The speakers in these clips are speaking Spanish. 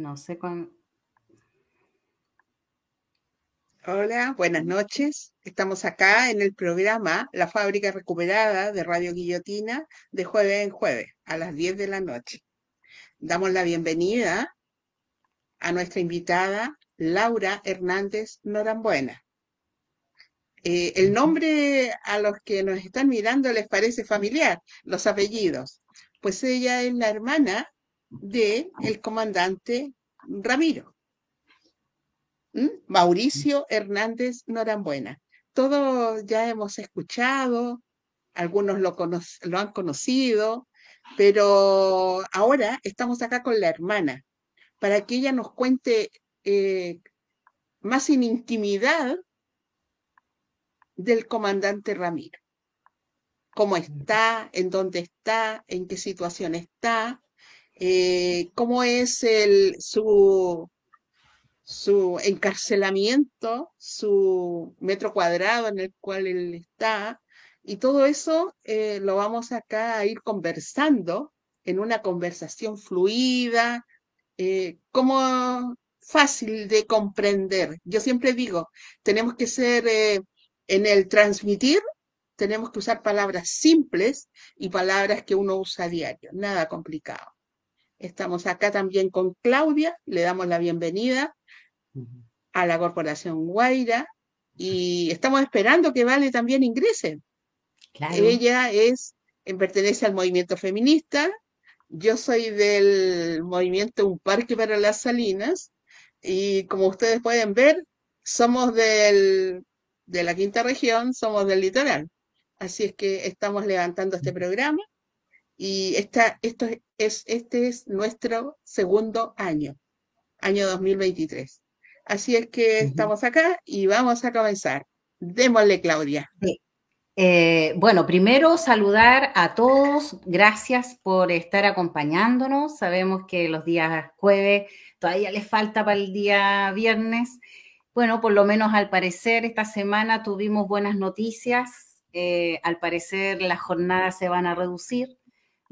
No sé cuándo. Hola, buenas noches. Estamos acá en el programa La Fábrica Recuperada de Radio Guillotina de jueves en jueves a las 10 de la noche. Damos la bienvenida a nuestra invitada Laura Hernández Norambuena. Eh, el nombre a los que nos están mirando les parece familiar, los apellidos, pues ella es la hermana de el comandante Ramiro. ¿Mm? Mauricio Hernández Norambuena. Todos ya hemos escuchado, algunos lo, lo han conocido, pero ahora estamos acá con la hermana para que ella nos cuente eh, más en intimidad del comandante Ramiro. Cómo está, en dónde está, en qué situación está, eh, cómo es el, su, encarcelamiento, su metro cuadrado en el cual él está, y todo eso eh, lo vamos acá a ir conversando en una conversación fluida, eh, como fácil de comprender. Yo siempre digo, tenemos que ser eh, en el transmitir, tenemos que usar palabras simples y palabras que uno usa a diario, nada complicado. Estamos acá también con Claudia, le damos la bienvenida a la Corporación Guaira y estamos esperando que Vale también ingrese. Ella es, pertenece al movimiento feminista, yo soy del movimiento Un Parque para las Salinas y como ustedes pueden ver, somos del, de la quinta región, somos del litoral. Así es que estamos levantando este programa y esta, esto es, este es nuestro segundo año, año 2023. Así es que estamos acá y vamos a comenzar. Démosle, Claudia. Eh, bueno, primero saludar a todos, gracias por estar acompañándonos. Sabemos que los días jueves todavía les falta para el día viernes. Bueno, por lo menos al parecer esta semana tuvimos buenas noticias. Eh, al parecer las jornadas se van a reducir.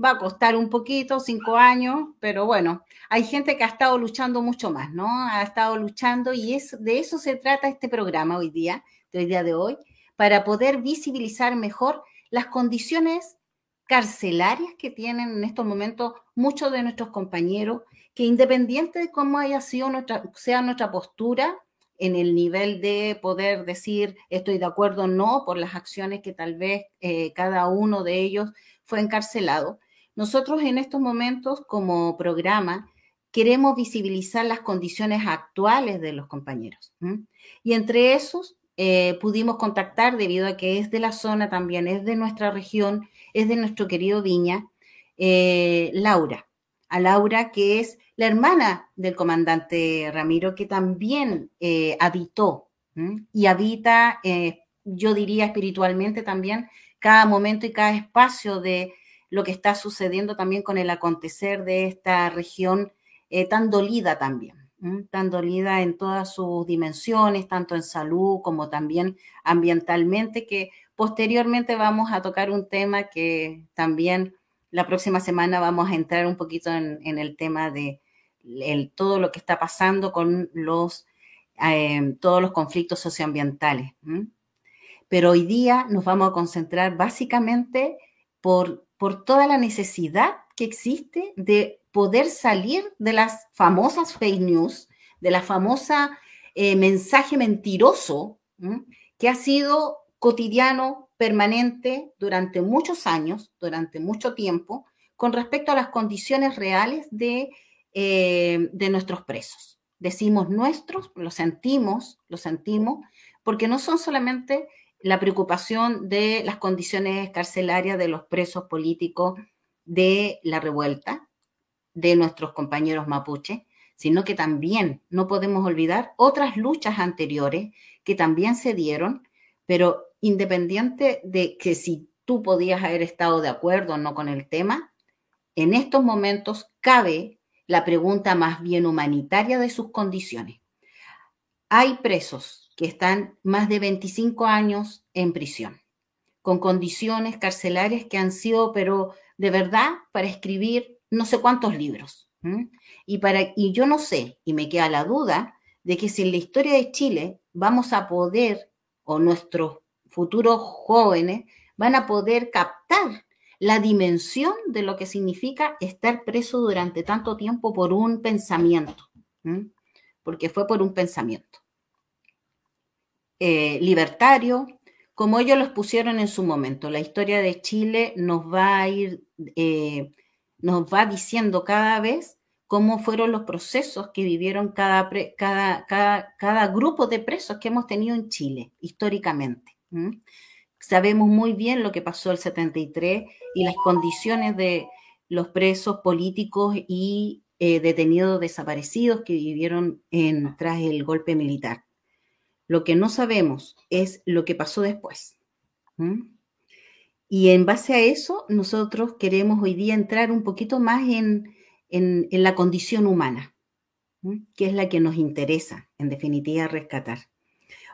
Va a costar un poquito, cinco años, pero bueno, hay gente que ha estado luchando mucho más, ¿no? Ha estado luchando y es, de eso se trata este programa hoy día, de hoy día de hoy para poder visibilizar mejor las condiciones carcelarias que tienen en estos momentos muchos de nuestros compañeros, que independiente de cómo haya sido nuestra, sea nuestra postura en el nivel de poder decir estoy de acuerdo o no por las acciones que tal vez eh, cada uno de ellos fue encarcelado, nosotros en estos momentos como programa queremos visibilizar las condiciones actuales de los compañeros. Y entre esos eh, pudimos contactar debido a que es de la zona también, es de nuestra región, es de nuestro querido Viña, eh, Laura. A Laura, que es la hermana del comandante Ramiro, que también eh, habitó y habita, yo diría espiritualmente también, cada momento y cada espacio de lo que está sucediendo también con el acontecer de esta región tan dolida también tan dolida en todas sus dimensiones, tanto en salud como también ambientalmente, que posteriormente vamos a tocar un tema que también la próxima semana vamos a entrar un poquito en, el tema de todo lo que está pasando con los, em, todos los conflictos socioambientales. Pero hoy día nos vamos a concentrar básicamente por, por toda la necesidad que existe de poder salir de las famosas fake news, de la famosa eh, mensaje mentiroso que ha sido cotidiano, permanente durante muchos años, durante mucho tiempo, con respecto a las condiciones reales de, eh, de nuestros presos. Decimos nuestros, lo sentimos, lo sentimos, porque no son solamente la preocupación de las condiciones carcelarias de los presos políticos de la revuelta de nuestros compañeros mapuche, sino que también no podemos olvidar otras luchas anteriores que también se dieron, pero independiente de que si tú podías haber estado de acuerdo o no con el tema, en estos momentos cabe la pregunta más bien humanitaria de sus condiciones. Hay presos que están más de 25 años en prisión, con condiciones carcelarias que han sido, pero de verdad para escribir no sé cuántos libros. Y, para, y yo no sé, y me queda la duda, de que si en la historia de Chile vamos a poder, o nuestros futuros jóvenes van a poder captar la dimensión de lo que significa estar preso durante tanto tiempo por un pensamiento, porque fue por un pensamiento eh, libertario, como ellos los pusieron en su momento. La historia de Chile nos va a ir, eh, nos va diciendo cada vez cómo fueron los procesos que vivieron cada, cada, cada, grupo de presos que hemos tenido en Chile históricamente. Sabemos muy bien lo que pasó el 73 y las condiciones de los presos políticos y eh, detenidos desaparecidos que vivieron en, tras el golpe militar. Lo que no sabemos es lo que pasó después. Y en base a eso, nosotros queremos hoy día entrar un poquito más en, la condición humana, que es la que nos interesa, en definitiva, rescatar.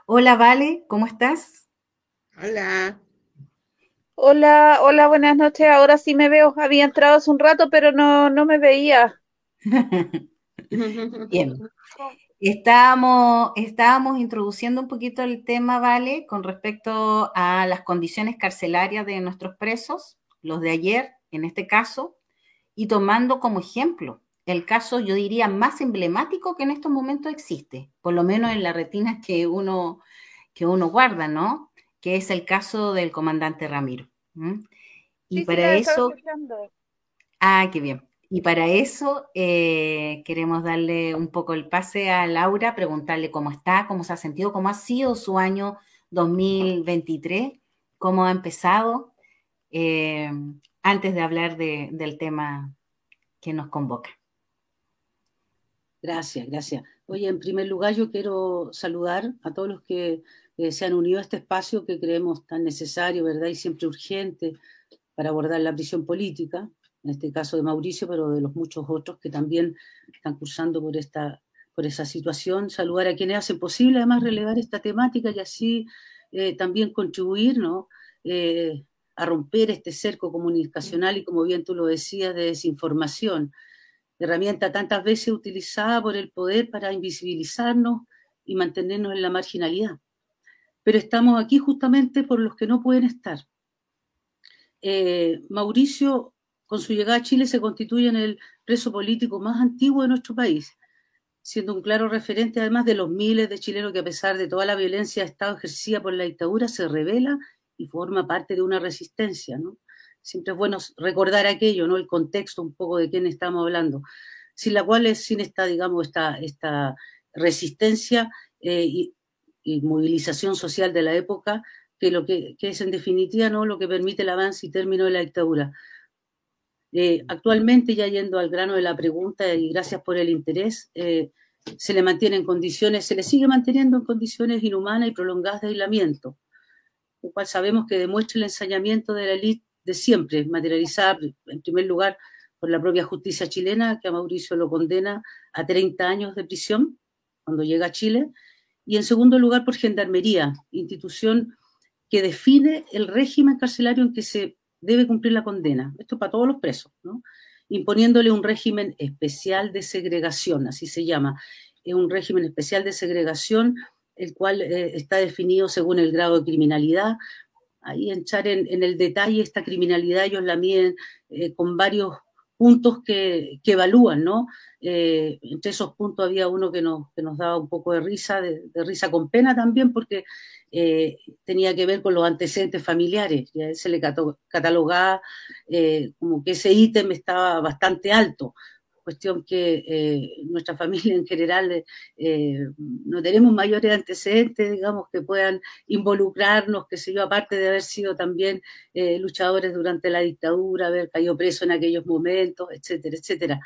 Hola, Vale, ¿cómo estás? Hola. Hola, hola, buenas noches. Ahora sí me veo. Había entrado hace un rato, pero no, no me veía. Bien. Estábamos, estábamos introduciendo un poquito el tema, ¿vale? Con respecto a las condiciones carcelarias de nuestros presos, los de ayer, en este caso, y tomando como ejemplo el caso, yo diría, más emblemático que en estos momentos existe, por lo menos en la retina que uno, que uno guarda, ¿no? Que es el caso del comandante Ramiro. Y para eso... Ah, qué bien. Y para eso eh, queremos darle un poco el pase a Laura, preguntarle cómo está, cómo se ha sentido, cómo ha sido su año 2023, cómo ha empezado, eh, antes de hablar del tema que nos convoca. Gracias, gracias. Oye, en primer lugar yo quiero saludar a todos los que eh, se han unido a este espacio que creemos tan necesario, ¿verdad? Y siempre urgente para abordar la prisión política en este caso de Mauricio, pero de los muchos otros que también están cursando por, esta, por esa situación. Saludar a quienes hacen posible además relevar esta temática y así eh, también contribuir ¿no? Eh, a romper este cerco comunicacional y, como bien tú lo decías, de desinformación, herramienta tantas veces utilizada por el poder para invisibilizarnos y mantenernos en la marginalidad. Pero estamos aquí justamente por los que no pueden estar. Eh, Mauricio con su llegada a Chile se constituye en el preso político más antiguo de nuestro país, siendo un claro referente además de los miles de chilenos que a pesar de toda la violencia de Estado ejercida por la dictadura se revela y forma parte de una resistencia, ¿no? Siempre es bueno recordar aquello, ¿no? El contexto un poco de quién estamos hablando, sin la cual es, sin esta, digamos, esta, esta resistencia eh, y, movilización social de la época, que, lo que, que, es en definitiva ¿no? lo que permite el avance y término de la dictadura. Eh, actualmente, ya yendo al grano de la pregunta, y gracias por el interés, eh, se le mantiene en condiciones, se le sigue manteniendo en condiciones inhumanas y prolongadas de aislamiento, lo cual sabemos que demuestra el ensañamiento de la élite de siempre, materializada en primer lugar por la propia justicia chilena, que a Mauricio lo condena a 30 años de prisión cuando llega a Chile, y en segundo lugar por Gendarmería, institución que define el régimen carcelario en que se debe cumplir la condena. Esto para todos los presos, ¿no? imponiéndole un régimen especial de segregación, así se llama. Es un régimen especial de segregación, el cual eh, está definido según el grado de criminalidad. Ahí entrar en, en el detalle esta criminalidad, ellos la miden eh, con varios puntos que, que evalúan, ¿no? Eh, entre esos puntos había uno que nos, que nos daba un poco de risa, de, risa con pena también, porque eh, tenía que ver con los antecedentes familiares. Y a él se le catalogaba eh, como que ese ítem estaba bastante alto, cuestión que eh, nuestra familia en general eh, no tenemos mayores antecedentes, digamos, que puedan involucrarnos, que sé yo, aparte de haber sido también eh, luchadores durante la dictadura, haber caído preso en aquellos momentos, etcétera, etcétera.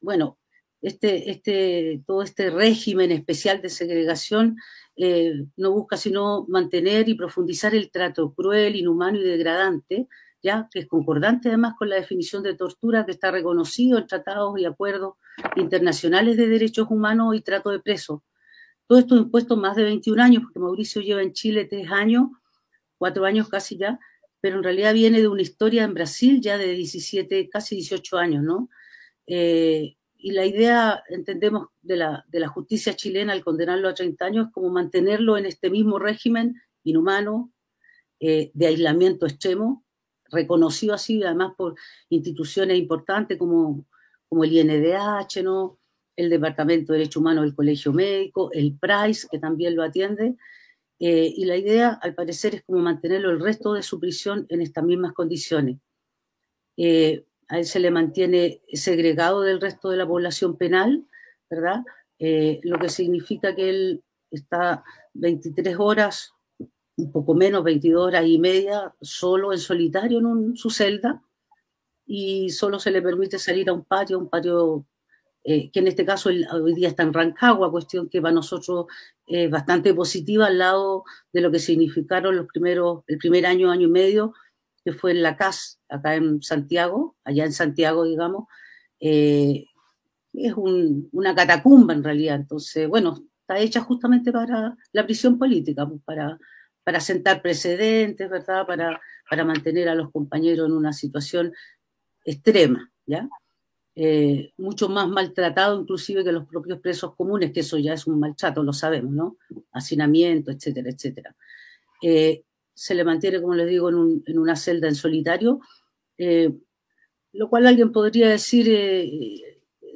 bueno, este, este, todo este régimen especial de segregación no busca sino mantener y profundizar el trato cruel, inhumano y degradante ¿ya? que es concordante además con la definición de tortura que está reconocido en tratados y acuerdos internacionales de derechos humanos y trato de presos. Todo esto impuesto más de 21 años, porque Mauricio lleva en Chile tres años, cuatro años casi ya, pero en realidad viene de una historia en Brasil ya de 17, casi 18 años, ¿no? Eh, y la idea, entendemos, de la, justicia chilena al condenarlo a 30 años es como mantenerlo en este mismo régimen inhumano, eh, de aislamiento extremo, reconocido así además por instituciones importantes como, como el INDH, ¿no? el Departamento de Derecho Humano del Colegio Médico, el PRICE, que también lo atiende, eh, y la idea, al parecer, es como mantenerlo el resto de su prisión en estas mismas condiciones. Eh, a él se le mantiene segregado del resto de la población penal, ¿verdad? Eh, lo que significa que él está 23 horas, un poco menos, 22 horas y media, solo en solitario en su celda, y solo se le permite salir a un patio, un patio eh, que en este caso hoy día está en Rancagua, cuestión que para nosotros es bastante positiva al lado de lo que significaron los primeros, el primer año, año y medio, que fue en la CAS, acá en Santiago, allá en Santiago, digamos, eh, es una catacumba en realidad. Entonces, bueno, está hecha justamente para la prisión política, pues, para, para sentar precedentes, ¿verdad? Para, para mantener a los compañeros en una situación extrema, ¿ya? Eh, mucho más maltratado inclusive que los propios presos comunes, que eso ya es un maltrato, lo sabemos, ¿no? Hacinamiento, etcétera, etcétera. Eh, se le mantiene, como les digo, en, una celda en solitario, eh, lo cual alguien podría decir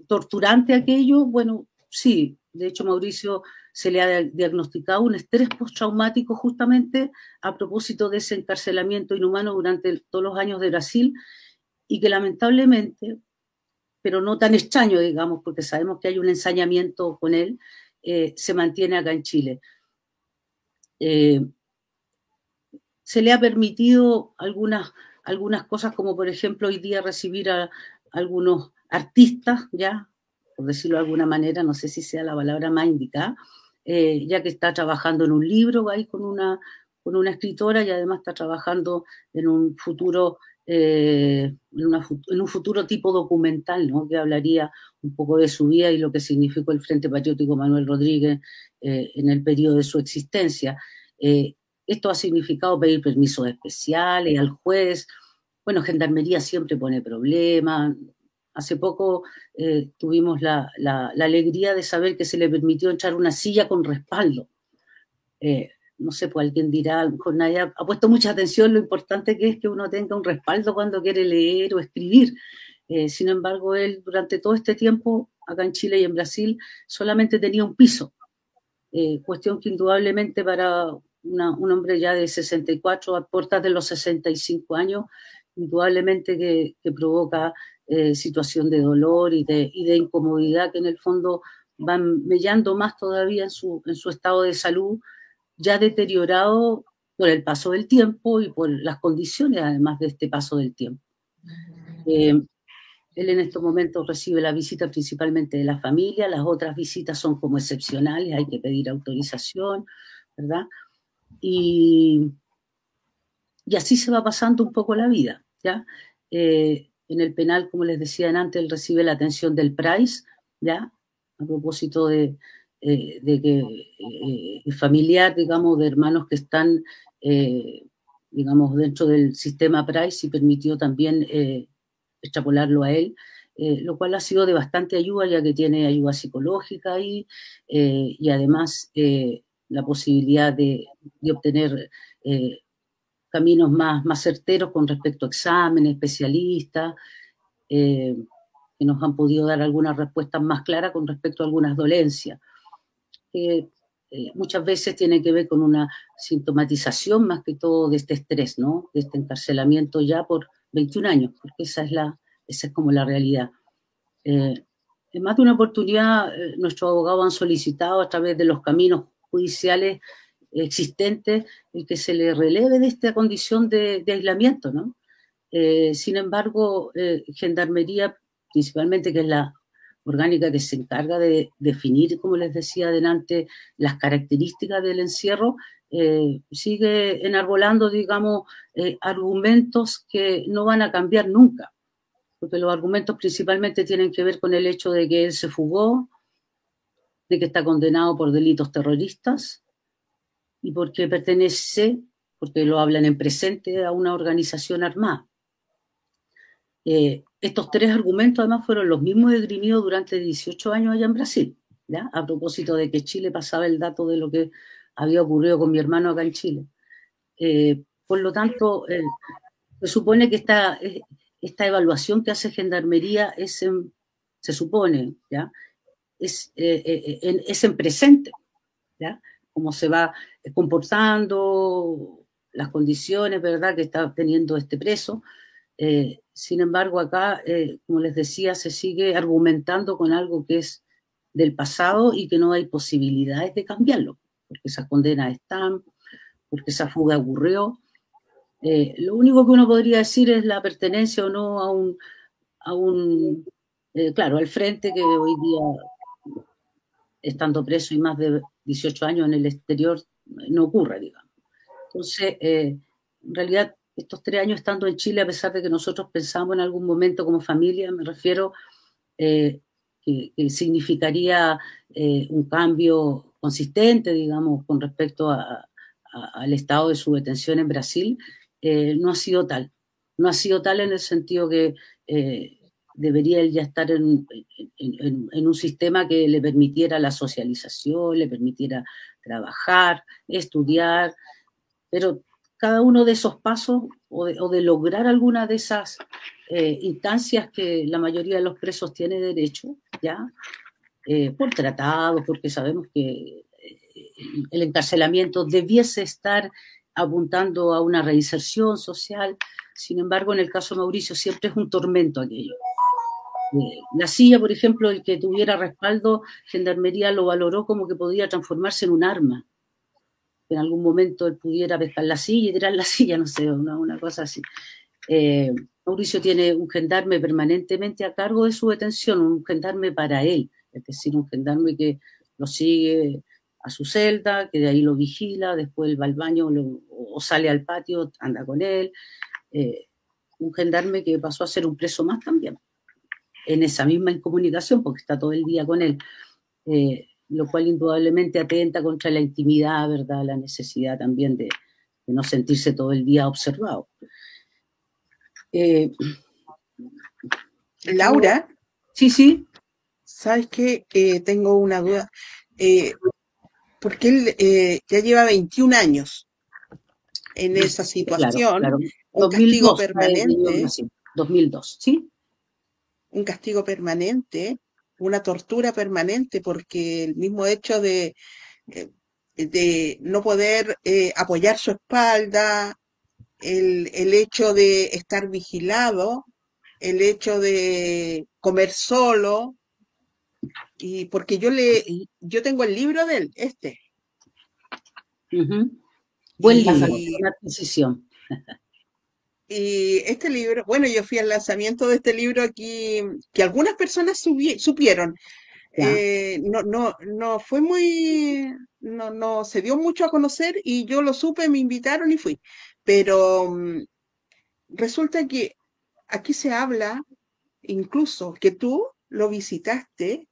torturante aquello. Bueno, sí, de hecho Mauricio se le ha diagnosticado un estrés postraumático justamente a propósito de ese encarcelamiento inhumano durante todos los años de Brasil y que lamentablemente pero no tan extraño, digamos, porque sabemos que hay un ensañamiento con él, eh, se mantiene acá en Chile. Eh, se le ha permitido algunas, algunas cosas, como por ejemplo hoy día recibir a, algunos artistas, ya, por decirlo de alguna manera, no sé si sea la palabra más indicada, eh, ya que está trabajando en un libro ahí con una, con una escritora y además está trabajando en un futuro eh, en, un futuro tipo documental, ¿no? que hablaría un poco de su vida y lo que significó el Frente Patriótico Manuel Rodríguez eh, en el periodo de su existencia. Esto ha significado pedir permisos especiales al juez. Bueno, Gendarmería siempre pone problemas. Hace poco tuvimos la, alegría de saber que se le permitió echar una silla con respaldo no sé, pues alguien dirá, a lo mejor nadie ha, puesto mucha atención lo importante que es que uno tenga un respaldo cuando quiere leer o escribir. Eh, sin embargo, él durante todo este tiempo, acá en Chile y en Brasil, solamente tenía un piso. Eh, cuestión que indudablemente para un hombre ya de 64 a puertas de los 65 años, indudablemente que, provoca eh, situación de dolor y de, y de, incomodidad que en el fondo van mellando más todavía en su, en su estado de salud ya deteriorado por el paso del tiempo y por las condiciones además de este paso del tiempo. Eh, él en estos momentos recibe la visita principalmente de la familia, las otras visitas son como excepcionales, hay que pedir autorización, ¿verdad? Y, y así se va pasando un poco la vida, ¿ya? Eh, en el penal, como les decía antes, él recibe la atención del PRICE, ¿ya? A propósito de, eh, de que eh, familiar, digamos, de hermanos que están, eh, digamos, dentro del sistema Price y permitió también extrapolarlo a él, lo cual ha sido de bastante ayuda, ya que tiene ayuda psicológica ahí y además la posibilidad de, de obtener caminos más, más certeros con respecto a exámenes, especialistas, que nos han podido dar algunas respuestas más claras con respecto a algunas dolencias que eh, muchas veces tiene que ver con una sintomatización más que todo de este estrés, ¿no? De este encarcelamiento ya por 21 años, porque esa es, la, esa es como la realidad. Eh, en más de una oportunidad, eh, nuestros abogados han solicitado a través de los caminos judiciales existentes el que se le releve de esta condición de, aislamiento, ¿no? sin embargo, Gendarmería, principalmente, que es la orgánica que se encarga de definir, como les decía adelante, las características del encierro, eh, sigue enarbolando, digamos, eh, argumentos que no van a cambiar nunca, porque los argumentos principalmente tienen que ver con el hecho de que él se fugó, de que está condenado por delitos terroristas y porque pertenece, porque lo hablan en presente, a una organización armada. Eh, estos tres argumentos además fueron los mismos esgrimidos durante 18 años allá en Brasil, ¿ya? A propósito de que Chile pasaba el dato de lo que había ocurrido con mi hermano acá en Chile. Eh, por lo tanto, eh, se supone que esta, eh, esta evaluación que hace Gendarmería es en, se supone, ¿ya? Es, en, es en presente, ¿ya? Cómo se va comportando, las condiciones, ¿verdad?, que está teniendo este preso. sin embargo, acá, como les decía, se sigue argumentando con algo que es del pasado y que no hay posibilidades de cambiarlo porque esas condenas están, porque esa fuga ocurrió. Eh, lo único que uno podría decir es la pertenencia o no a un, a un eh, claro, al frente que hoy día, estando preso y más de 18 años en el exterior, no ocurre, digamos. Entonces, eh, en realidad, estos tres años estando en Chile, a pesar de que nosotros pensamos en algún momento como familia, me refiero que, que, significaría un cambio consistente, digamos, con respecto al estado de su detención en Brasil, eh, no ha sido tal. No ha sido tal en el sentido que eh, debería él ya estar en, un sistema que le permitiera la socialización, le permitiera trabajar, estudiar, pero cada uno de esos pasos o de, lograr alguna de esas eh, instancias que la mayoría de los presos tiene derecho, ¿ya? Eh, por tratado, porque sabemos que eh, el encarcelamiento debiese estar apuntando a una reinserción social. Sin embargo, en el caso de Mauricio siempre es un tormento aquello. Eh, la silla, por ejemplo, el que tuviera respaldo, Gendarmería lo valoró como que podía transformarse en un arma. En algún momento él pudiera pescar la silla y tirar la silla, no sé, una, cosa así. Mauricio tiene un gendarme permanentemente a cargo de su detención, un gendarme para él es decir, un gendarme que lo sigue a su celda, que de ahí lo vigila, después va al baño o sale al patio, anda con él. Eh, un gendarme que pasó a ser un preso más también, en esa misma incomunicación, porque está todo el día con él, eh, lo cual indudablemente atenta contra la intimidad, ¿verdad? La necesidad también de, no sentirse todo el día observado. Eh, Laura. Sí, sí. ¿Sabes qué? Eh, tengo una duda. Eh, porque él ya lleva 21 años en esa situación, un castigo permanente. 2002, ¿sí? Un castigo permanente, una tortura permanente, porque el mismo hecho de, de no poder apoyar su espalda, el, el hecho de estar vigilado, el hecho de comer solo, y porque yo le, yo tengo el libro de él, este. Buen libro, una adquisición. Y este libro, bueno, yo fui al lanzamiento de este libro aquí, que algunas personas supieron. Eh, no, no, no fue muy, no, no se dio mucho a conocer y yo lo supe, me invitaron y fui. Pero mm, resulta que aquí se habla incluso que tú lo visitaste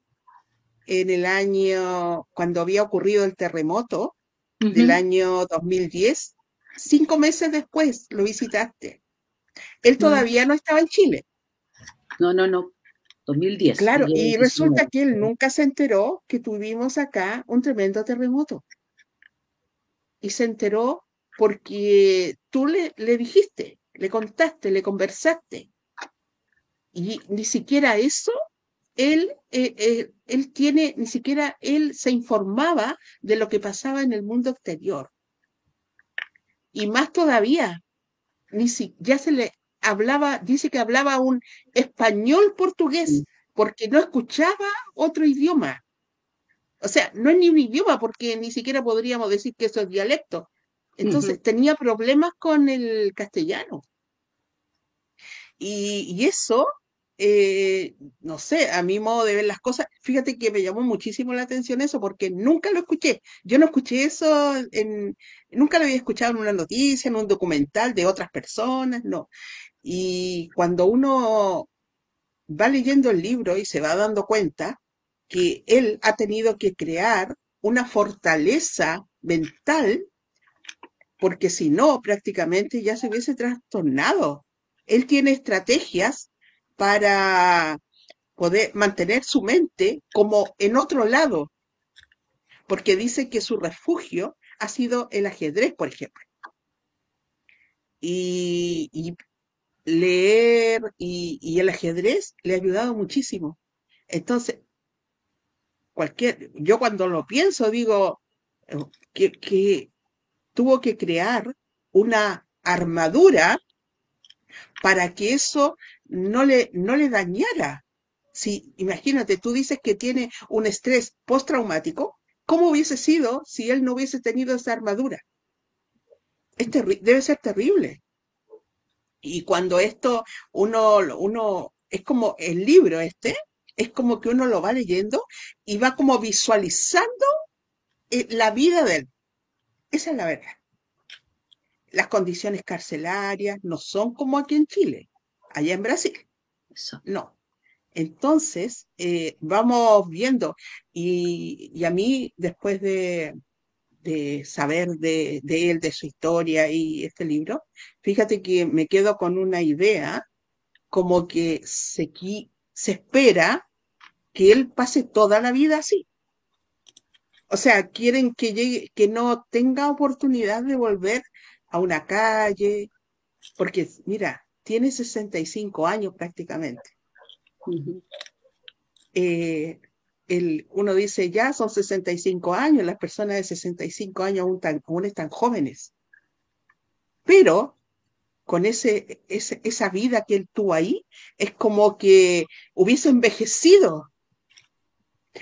en el año, cuando había ocurrido el terremoto del año 2010, cinco meses después lo visitaste. Él todavía no estaba en Chile. No, no, no. 2010. Claro, y resulta que él nunca se enteró que tuvimos acá un tremendo terremoto. Y se enteró porque tú le, le dijiste, le contaste, le conversaste. Y ni siquiera eso él, eh, eh, él tiene, ni siquiera él se informaba de lo que pasaba en el mundo exterior. Y más todavía, ni si, ya se le hablaba, dice que hablaba un español portugués, porque no escuchaba otro idioma. O sea, no es ni un idioma, porque ni siquiera podríamos decir que eso es dialecto. Entonces tenía problemas con el castellano. Y, y eso eh, no sé, a mi modo de ver las cosas, fíjate que me llamó muchísimo la atención eso porque nunca lo escuché. Yo no escuché eso, en, nunca lo había escuchado en una noticia, en un documental de otras personas, no. Y cuando uno va leyendo el libro y se va dando cuenta que él ha tenido que crear una fortaleza mental, porque si no, prácticamente ya se hubiese trastornado. Él tiene estrategias para poder mantener su mente como en otro lado, porque dice que su refugio ha sido el ajedrez, por ejemplo. Y, leer y, el ajedrez le ha ayudado muchísimo. Entonces, cualquier, yo cuando lo pienso digo eh, que tuvo que crear una armadura para que eso no le, no le dañara. Si, imagínate, tú dices que tiene un estrés postraumático, ¿cómo hubiese sido si él no hubiese tenido esa armadura? Es debe ser terrible. Y cuando esto uno, uno, es como el libro este, es como que uno lo va leyendo y va como visualizando eh, la vida de él. Esa es la verdad. Las condiciones carcelarias no son como aquí en Chile, allá en Brasil. No. Entonces, eh, vamos viendo, y, a mí, después de, saber de, de, él, de su historia y este libro, fíjate que me quedo con una idea como que se, se espera que él pase toda la vida así. O sea, quieren que llegue, que no tenga oportunidad de volver a una calle, porque mira, tiene 65 años prácticamente. Eh, el, uno dice, ya son 65 años, las personas de 65 años aún, aún están jóvenes. Pero con ese, ese, esa vida que él tuvo ahí, es como que hubiese envejecido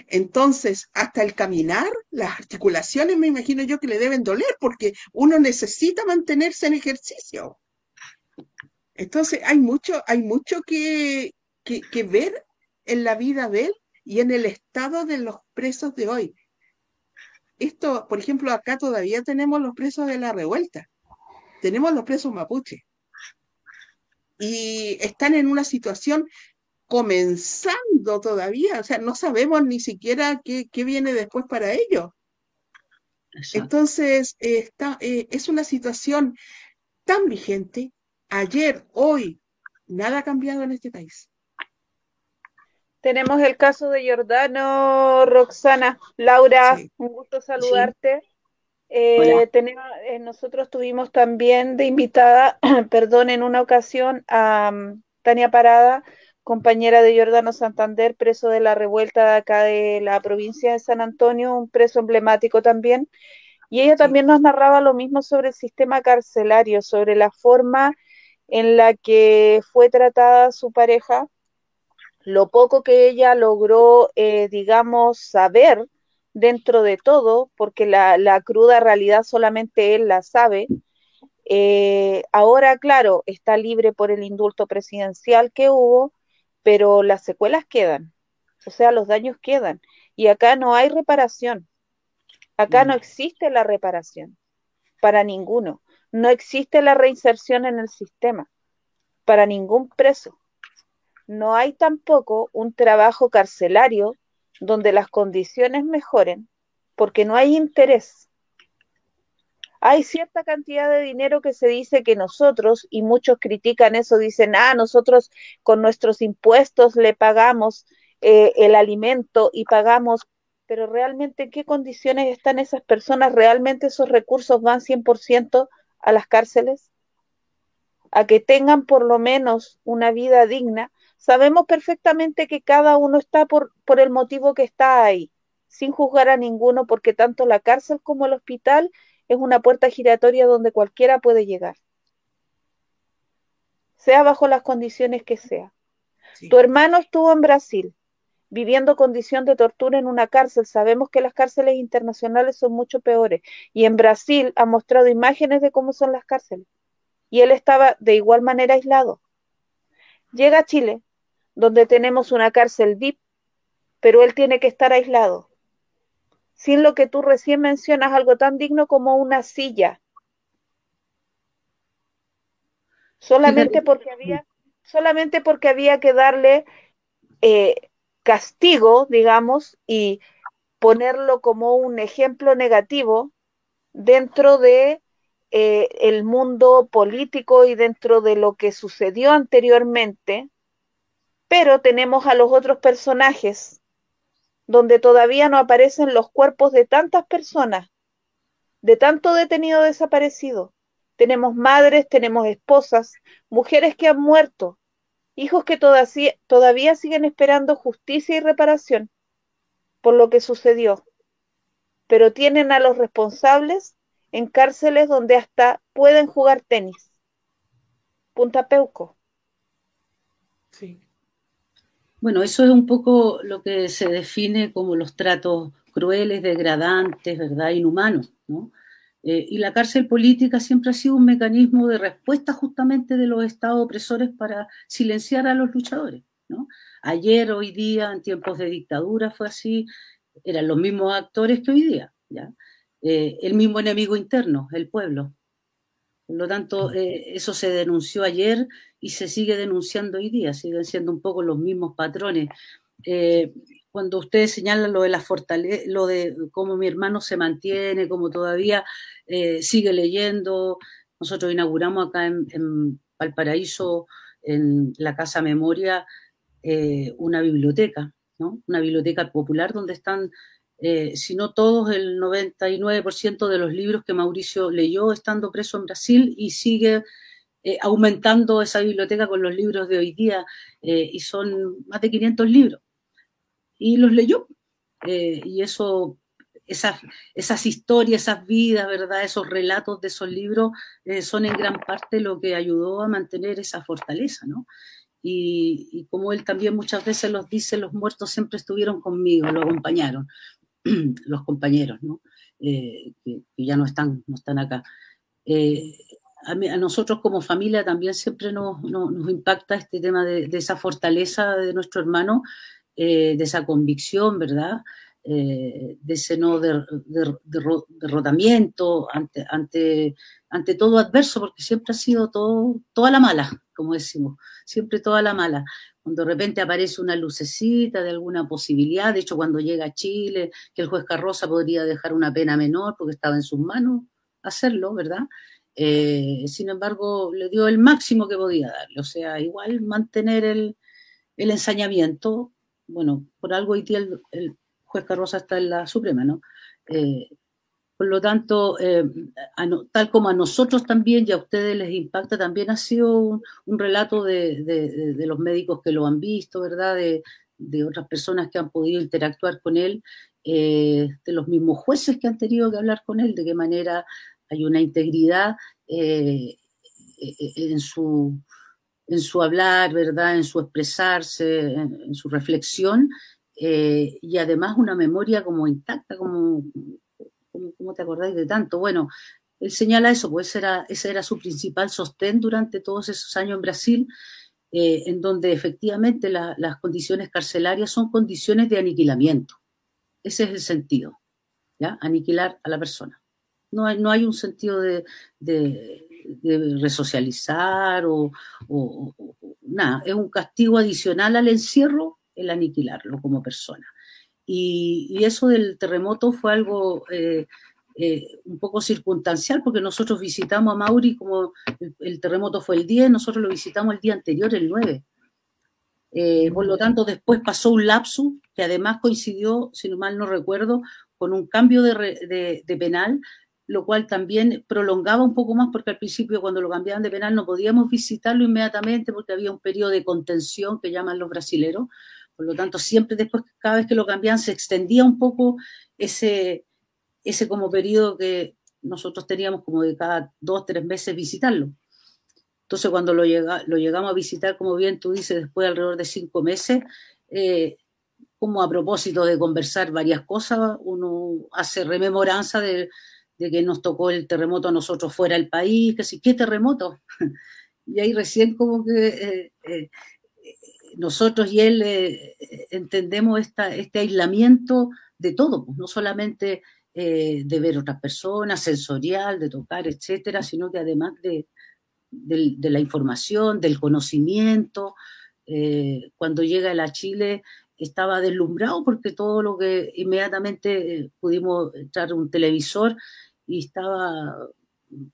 entonces, hasta el caminar, las articulaciones me imagino yo que le deben doler porque uno necesita mantenerse en ejercicio. Entonces, hay mucho, hay mucho que, que, ver en la vida de él y en el estado de los presos de hoy. Esto, por ejemplo, acá todavía tenemos los presos de la revuelta, tenemos los presos mapuche y están en una situación comenzando todavía, o sea, no sabemos ni siquiera qué, viene después para ellos. Entonces, está, eh, es una situación tan vigente. Ayer, hoy, nada ha cambiado en este país. Tenemos el caso de Jordano, Roxana. Laura, un gusto saludarte. Eh, tenemos, eh, nosotros tuvimos también de invitada, perdón, en una ocasión a um, Tania Parada, compañera de Jordano Santander, preso de la revuelta de acá de la provincia de San Antonio, un preso emblemático también. Y ella también nos narraba lo mismo sobre el sistema carcelario, sobre la forma en la que fue tratada su pareja, lo poco que ella logró, eh, digamos, saber dentro de todo, porque la, cruda realidad solamente él la sabe. Eh, ahora, claro, está libre por el indulto presidencial que hubo, pero las secuelas quedan, o sea, los daños quedan. Y acá no hay reparación, acá no mm. existe la reparación para ninguno, no existe la reinserción en el sistema para ningún preso. No hay tampoco un trabajo carcelario donde las condiciones mejoren porque no hay interés hay cierta cantidad de dinero que se dice que nosotros, y muchos critican eso, dicen, ah, nosotros con nuestros impuestos le pagamos eh, el alimento y pagamos, pero realmente en qué condiciones están esas personas, realmente esos recursos van 100% a las cárceles, a que tengan por lo menos una vida digna. Sabemos perfectamente que cada uno está por, por el motivo que está ahí, sin juzgar a ninguno, porque tanto la cárcel como el hospital es una puerta giratoria donde cualquiera puede llegar, sea bajo las condiciones que sea. Tu hermano estuvo en Brasil viviendo condición de tortura en una cárcel. Sabemos que las cárceles internacionales son mucho peores y en Brasil ha mostrado imágenes de cómo son las cárceles y él estaba de igual manera aislado. Llega a Chile, donde tenemos una cárcel VIP, pero él tiene que estar aislado sin lo que tú recién mencionas, algo tan digno como una silla. Solamente porque había, solamente porque había que darle eh, castigo, digamos, y ponerlo como un ejemplo negativo dentro de eh, el mundo político y dentro de lo que sucedió anteriormente, Pero tenemos a los otros personajes, donde todavía no aparecen los cuerpos de tantas personas, de tanto detenido desaparecido. Tenemos madres, tenemos esposas, mujeres que han muerto, hijos que todavía, todavía siguen esperando justicia y reparación por lo que sucedió, pero tienen a los responsables en cárceles donde hasta pueden jugar tenis. Punta Peuco. Sí. Bueno, eso es un poco lo que se define como los tratos crueles, degradantes, ¿verdad? Inhumanos, ¿no? Eh, y la cárcel política siempre ha sido un mecanismo de respuesta justamente de los estados opresores para silenciar a los luchadores, ¿no? Ayer, hoy día, en tiempos de dictadura fue así, eran los mismos actores que hoy día, ¿ya? Eh, el mismo enemigo interno, el pueblo. Por lo tanto, mm. eh, eso se denunció ayer y se sigue denunciando hoy día, siguen siendo un poco los mismos patrones. Eh, cuando ustedes señalan lo de la fortaleza, lo de cómo mi hermano se mantiene, cómo todavía sigue leyendo, nosotros inauguramos acá en, en Valparaíso, en la Casa Memoria, eh, una biblioteca, ¿no? una biblioteca popular donde están, eh, si no todos, el 99% de los libros que Mauricio leyó estando preso en Brasil y sigue eh, aumentando esa biblioteca con los libros de hoy día y son más de 500 libros. Y los leyó. y eso esas, esas, historias, esas vidas, ¿verdad? Esos relatos de esos libros son en gran parte lo que ayudó a mantener esa fortaleza, ¿no? Y, como él también muchas veces los dice, los muertos siempre estuvieron conmigo, lo acompañaron, los compañeros, ¿no? Eh, que, ya no están, no están acá. Eh, a, nosotros como familia también siempre nos, nos, impacta este tema de, esa fortaleza de nuestro hermano, eh, de esa convicción, ¿verdad? de ese no derrotamiento ante, ante, ante todo adverso, porque siempre ha sido todo, toda la mala, como decimos, siempre toda la mala. Cuando de repente aparece una lucecita de alguna posibilidad, de hecho cuando llega a Chile, que el juez Carroza podría dejar una pena menor porque estaba en sus manos hacerlo, ¿verdad? Eh, sin embargo, le dio el máximo que podía darle, o sea, igual mantener el, ensañamiento, bueno, por algo hoy el, juez Carroza está en la Suprema, ¿no? Eh, por lo tanto, eh, tal como a nosotros también y a ustedes les impacta, también ha sido un, relato de, los médicos que lo han visto, ¿verdad? De, otras personas que han podido interactuar con él, eh, de los mismos jueces que han tenido que hablar con él, de qué manera hay una integridad en, su, en su hablar, ¿verdad? En su expresarse, en, su reflexión. y además una memoria como intacta, como, ¿Cómo, te acordáis de tanto? Bueno, él señala eso, pues era, ese era su principal sostén durante todos esos años en Brasil, eh, en donde efectivamente las condiciones carcelarias son condiciones de aniquilamiento. Ese es el sentido, ¿ya? Aniquilar a la persona. No hay, no hay un sentido de, resocializar o, nada, es un castigo adicional al encierro el aniquilarlo como persona. Y, eso del terremoto fue algo eh, eh, un poco circunstancial, porque nosotros visitamos a Mauri como el, terremoto fue el 10, nosotros lo visitamos el día anterior, el 9. Eh, por lo tanto, después pasó un lapso que además coincidió, si no mal no recuerdo, con un cambio de, de, penal, lo cual también prolongaba un poco más, porque al principio cuando lo cambiaban de penal no podíamos visitarlo inmediatamente porque había un periodo de contención que llaman los brasileros, por lo tanto, siempre después, cada vez que lo cambiaban, se extendía un poco ese, ese como periodo que nosotros teníamos como de cada dos, tres meses visitarlo. Entonces, cuando lo, llega, lo llegamos a visitar, como bien tú dices, después de alrededor de cinco meses, eh, como a propósito de conversar varias cosas, uno hace rememoranza de, que nos tocó el terremoto a nosotros fuera del país, que sí, ¿qué terremoto? y ahí recién como que eh, eh, nosotros y él eh, entendemos este aislamiento de todo, pues, no solamente de ver otras personas, sensorial, de tocar, etcétera, sino que además de, la información, del conocimiento. Cuando llega él a Chile estaba deslumbrado porque todo lo que inmediatamente pudimos entrar un televisor y estaba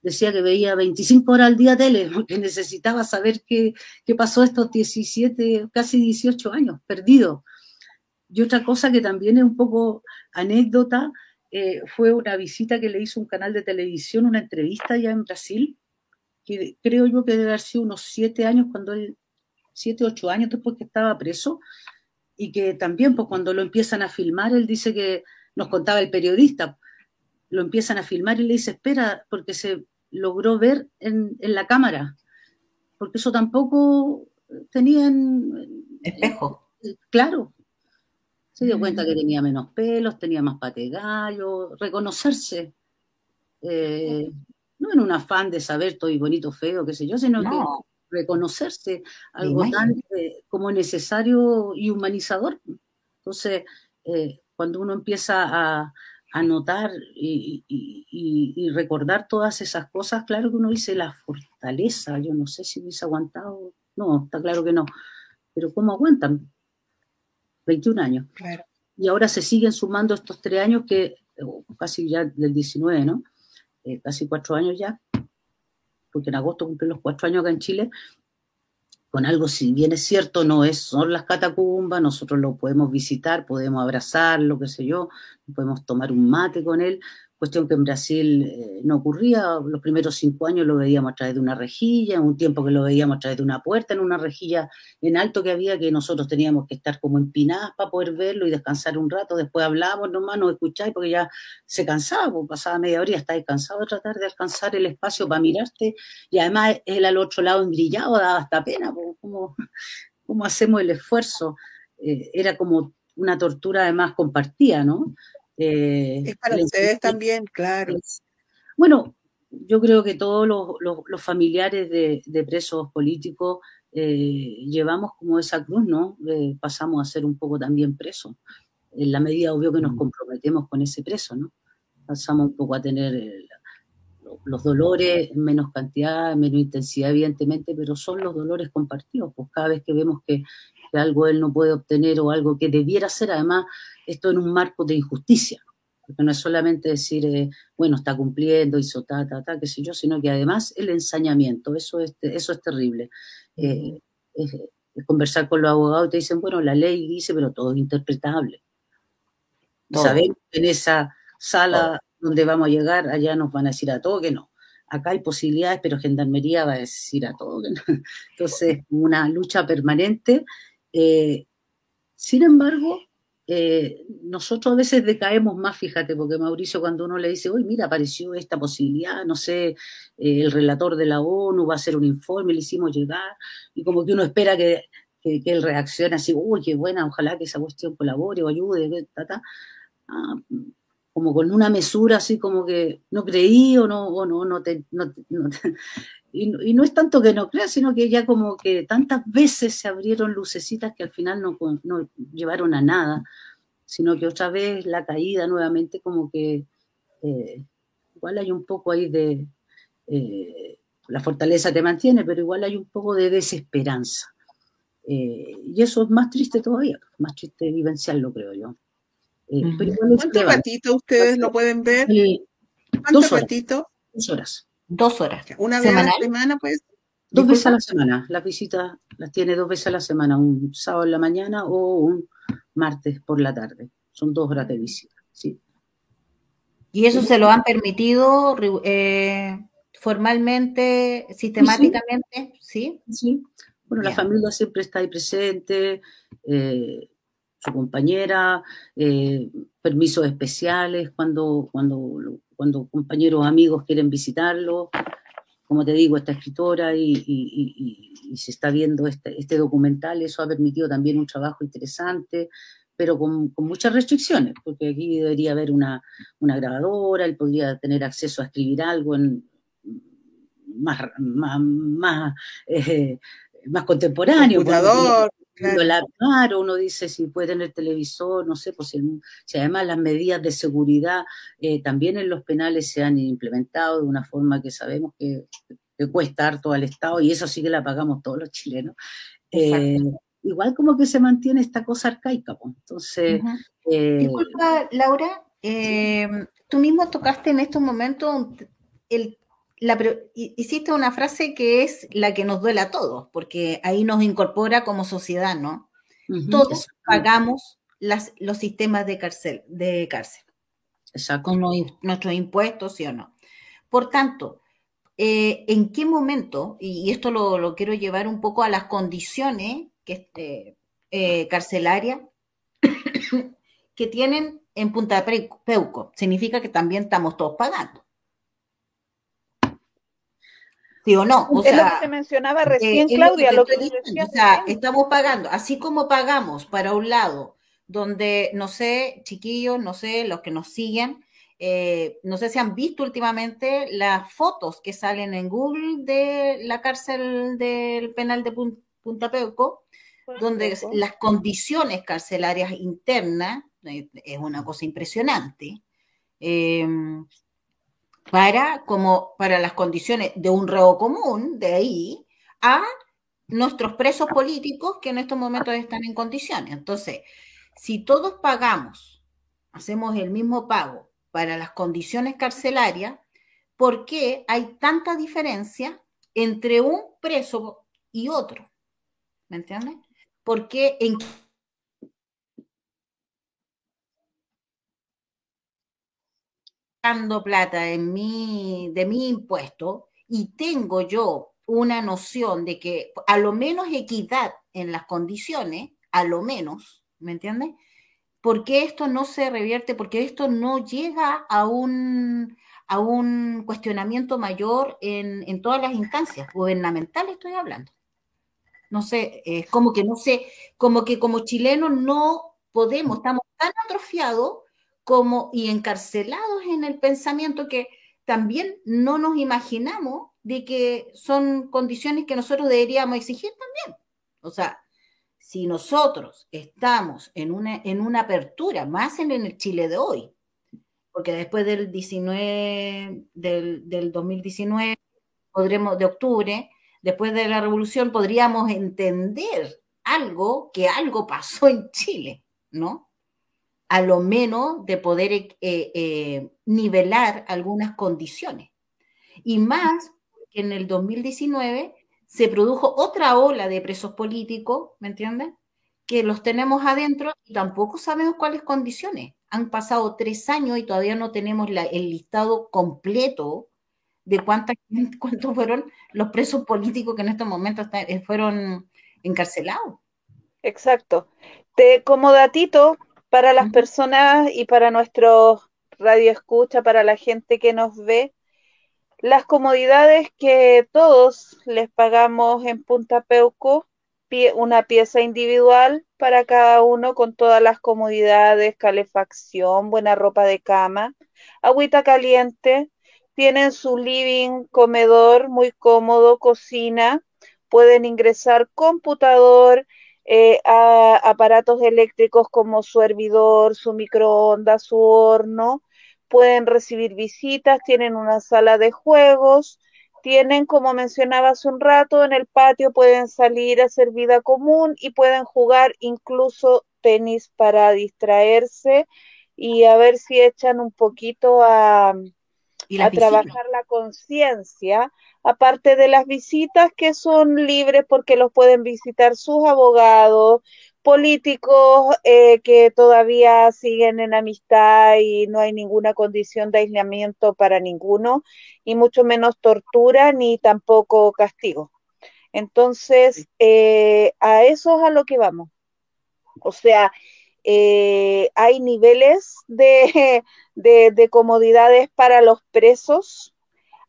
decía que veía 25 horas al día tele, porque necesitaba saber qué, qué pasó estos 17, casi 18 años, perdido. Y otra cosa que también es un poco anécdota, eh, fue una visita que le hizo un canal de televisión, una entrevista allá en Brasil, que creo yo que debe haber sido unos siete años, cuando él, siete, ocho años después que estaba preso, y que también pues, cuando lo empiezan a filmar, él dice que nos contaba el periodista, lo empiezan a filmar y le dice, espera, porque se logró ver en, la cámara, porque eso tampoco tenían... Espejo. Claro, se dio cuenta que mm. tenía menos pelos, tenía más pate gallo, reconocerse. Eh, no en un afán de saber estoy bonito, feo, qué sé yo, sino que reconocerse algo tan eh, como necesario y humanizador. Entonces, eh, cuando uno empieza a, a notar y, y, recordar todas esas cosas, claro que uno dice la fortaleza, yo no sé si hubiese aguantado, no, está claro que no, pero ¿cómo aguantan? 21 años. Y ahora se siguen sumando estos tres años que, casi ya del 19, ¿no? Eh, casi cuatro años ya, porque en agosto cumplen los cuatro años acá en Chile, con algo, si bien es cierto, no es, son las catacumbas, nosotros lo podemos visitar, podemos abrazarlo, qué sé yo, podemos tomar un mate con él, cuestión que en Brasil eh, no ocurría. Los primeros cinco años lo veíamos a través de una rejilla, un tiempo que lo veíamos a través de una puerta, en una rejilla en alto que había, que nosotros teníamos que estar como empinadas para poder verlo y descansar un rato. Después hablábamos nomás, no escucháis, porque ya se cansaba, pues pasaba media hora y estáis cansado de tratar de alcanzar el espacio para mirarte. Y además él al otro lado embrillado daba hasta pena, ¿cómo, cómo hacemos el esfuerzo? Eh, era como una tortura además compartida, ¿no? Eh, es para ustedes también, claro. bueno, yo creo que todos los, familiares de, presos políticos eh, llevamos como esa cruz, ¿no? Eh, pasamos a ser un poco también presos, en la medida obvio que nos mm. comprometemos con ese preso, ¿no? Pasamos un poco a tener los dolores en menos cantidad, en menos intensidad, evidentemente, pero son los dolores compartidos, pues cada vez que vemos que, que algo él no puede obtener o algo que debiera ser, además, esto en un marco de injusticia, porque no es solamente decir, eh, bueno, está cumpliendo, hizo ta, ta, ta, qué sé yo, sino que además el ensañamiento, eso es, eso es terrible. Eh, conversar con los abogados y te dicen, bueno, la ley dice, pero todo es interpretable. Sabemos que en esa sala donde vamos a llegar, allá nos van a decir a todo que no. Acá hay posibilidades, pero Gendarmería va a decir a todo que no. Entonces, una lucha permanente. Eh, sin embargo, eh, nosotros a veces decaemos más, fíjate, porque Mauricio cuando uno le dice, uy, mira, apareció esta posibilidad, no sé, eh, el relator de la ONU va a hacer un informe, le hicimos llegar, y como que uno espera que, él reaccione así, uy, qué buena, ojalá que esa cuestión colabore o ayude, ah, como con una mesura así como que no creí o no, o no, no te, y, no es tanto que no crea, sino que ya como que tantas veces se abrieron lucecitas que al final no, no llevaron a nada, sino que otra vez la caída nuevamente como que eh, igual hay un poco ahí de... Eh, la fortaleza te mantiene, pero igual hay un poco de desesperanza. Eh, y eso es más triste todavía, más triste vivenciarlo, creo yo. ¿Cuánto ratito ustedes lo pueden ver? ¿Cuánto ratito? Dos horas. Dos horas. ¿Una vez a la semana, pues? Dos veces a la semana. Las visitas las tiene dos veces a la semana, un sábado en la mañana o un martes por la tarde. Son dos horas de visita, sí. ¿Y eso se lo han permitido eh, formalmente, sistemáticamente? Sí. Sí. Bueno, la familia siempre está ahí presente, eh, su compañera, eh, permisos especiales cuando, cuando cuando compañeros amigos quieren visitarlo. Como te digo, esta escritora y, se está viendo este, este, documental, eso ha permitido también un trabajo interesante, pero con, muchas restricciones, porque aquí debería haber una, grabadora, él podría tener acceso a escribir algo en, más, más, más, eh, más contemporáneo. Claro. uno dice si puede tener televisor, no sé, pues si, además las medidas de seguridad eh, también en los penales se han implementado de una forma que sabemos que, cuesta harto al Estado y eso sí que la pagamos todos los chilenos. Eh, igual como que se mantiene esta cosa arcaica. Pues. Entonces... Eh, Disculpa, Laura, tú mismo tocaste en estos momentos el la, hiciste una frase que es la que nos duele a todos, porque ahí nos incorpora como sociedad, ¿no? todos pagamos las, los sistemas de cárcel, de cárcel. Exacto. Con nuestros impuestos, sí o no. Por tanto, eh, ¿en qué momento, y, esto lo, quiero llevar un poco a las condiciones que, este, eh, carcelarias que tienen en Punta Peuco? Significa que también estamos todos pagando. ¿Sí o no? O es lo que se mencionaba recién, Claudia, lo que, O sea, estamos pagando, así como pagamos para un lado, donde, no sé, chiquillos, no sé, los que nos siguen, eh, no sé si han visto últimamente las fotos que salen en Google de la cárcel del penal de Punta Peuco, donde las condiciones carcelarias internas, eh, es una cosa impresionante. Eh, para, como para las condiciones de un reo común, de ahí, a nuestros presos políticos que en estos momentos están en condiciones. Entonces, si todos pagamos, hacemos el mismo pago para las condiciones carcelarias, ¿por qué hay tanta diferencia entre un preso y otro? ¿Me entiendes? Porque en plata en mi, de mi impuesto y tengo yo una noción de que a lo menos equidad en las condiciones, a lo menos, ¿me entiendes? ¿Por qué esto no se revierte? Porque esto no llega a un, a un cuestionamiento mayor en, en todas las instancias gubernamentales, estoy hablando. No sé, es como que no sé, como que como chilenos no podemos, estamos tan atrofiados y encarcelados en el pensamiento que también no nos imaginamos de que son condiciones que nosotros deberíamos exigir también. O sea, si nosotros estamos en una, en una apertura, más en el Chile de hoy, porque después del 19, del, del 2019, podremos, de octubre, después de la revolución, podríamos entender algo, que algo pasó en Chile, ¿no? A lo menos de poder eh, eh, nivelar algunas condiciones. Y más que en el 2019 se produjo otra ola de presos políticos, ¿me entiendes? Que los tenemos adentro y tampoco sabemos cuáles condiciones. Han pasado tres años y todavía no tenemos el listado completo de cuántos fueron los presos políticos que en estos momentos eh, fueron encarcelados. Exacto. Te, como datito, para las personas y para nuestros radio escucha, para la gente que nos ve, las comodidades que todos les pagamos en Punta Peuco, una pieza individual para cada uno con todas las comodidades, calefacción, buena ropa de cama, agüita caliente, tienen su living, comedor muy cómodo, cocina, pueden ingresar computador, eh, a aparatos eléctricos como su hervidor, su microondas, su horno, pueden recibir visitas, tienen una sala de juegos, tienen, como mencionaba hace un rato, en el patio pueden salir a hacer vida común y pueden jugar incluso tenis para distraerse y a ver si echan un poquito a, a trabajar la conciencia aparte de las visitas que son libres porque los pueden visitar sus abogados, políticos eh, que todavía siguen en amistad y no hay ninguna condición de aislamiento para ninguno, y mucho menos tortura ni tampoco castigo. Entonces, eh, a eso es a lo que vamos. O sea, eh, hay niveles de, de comodidades para los presos,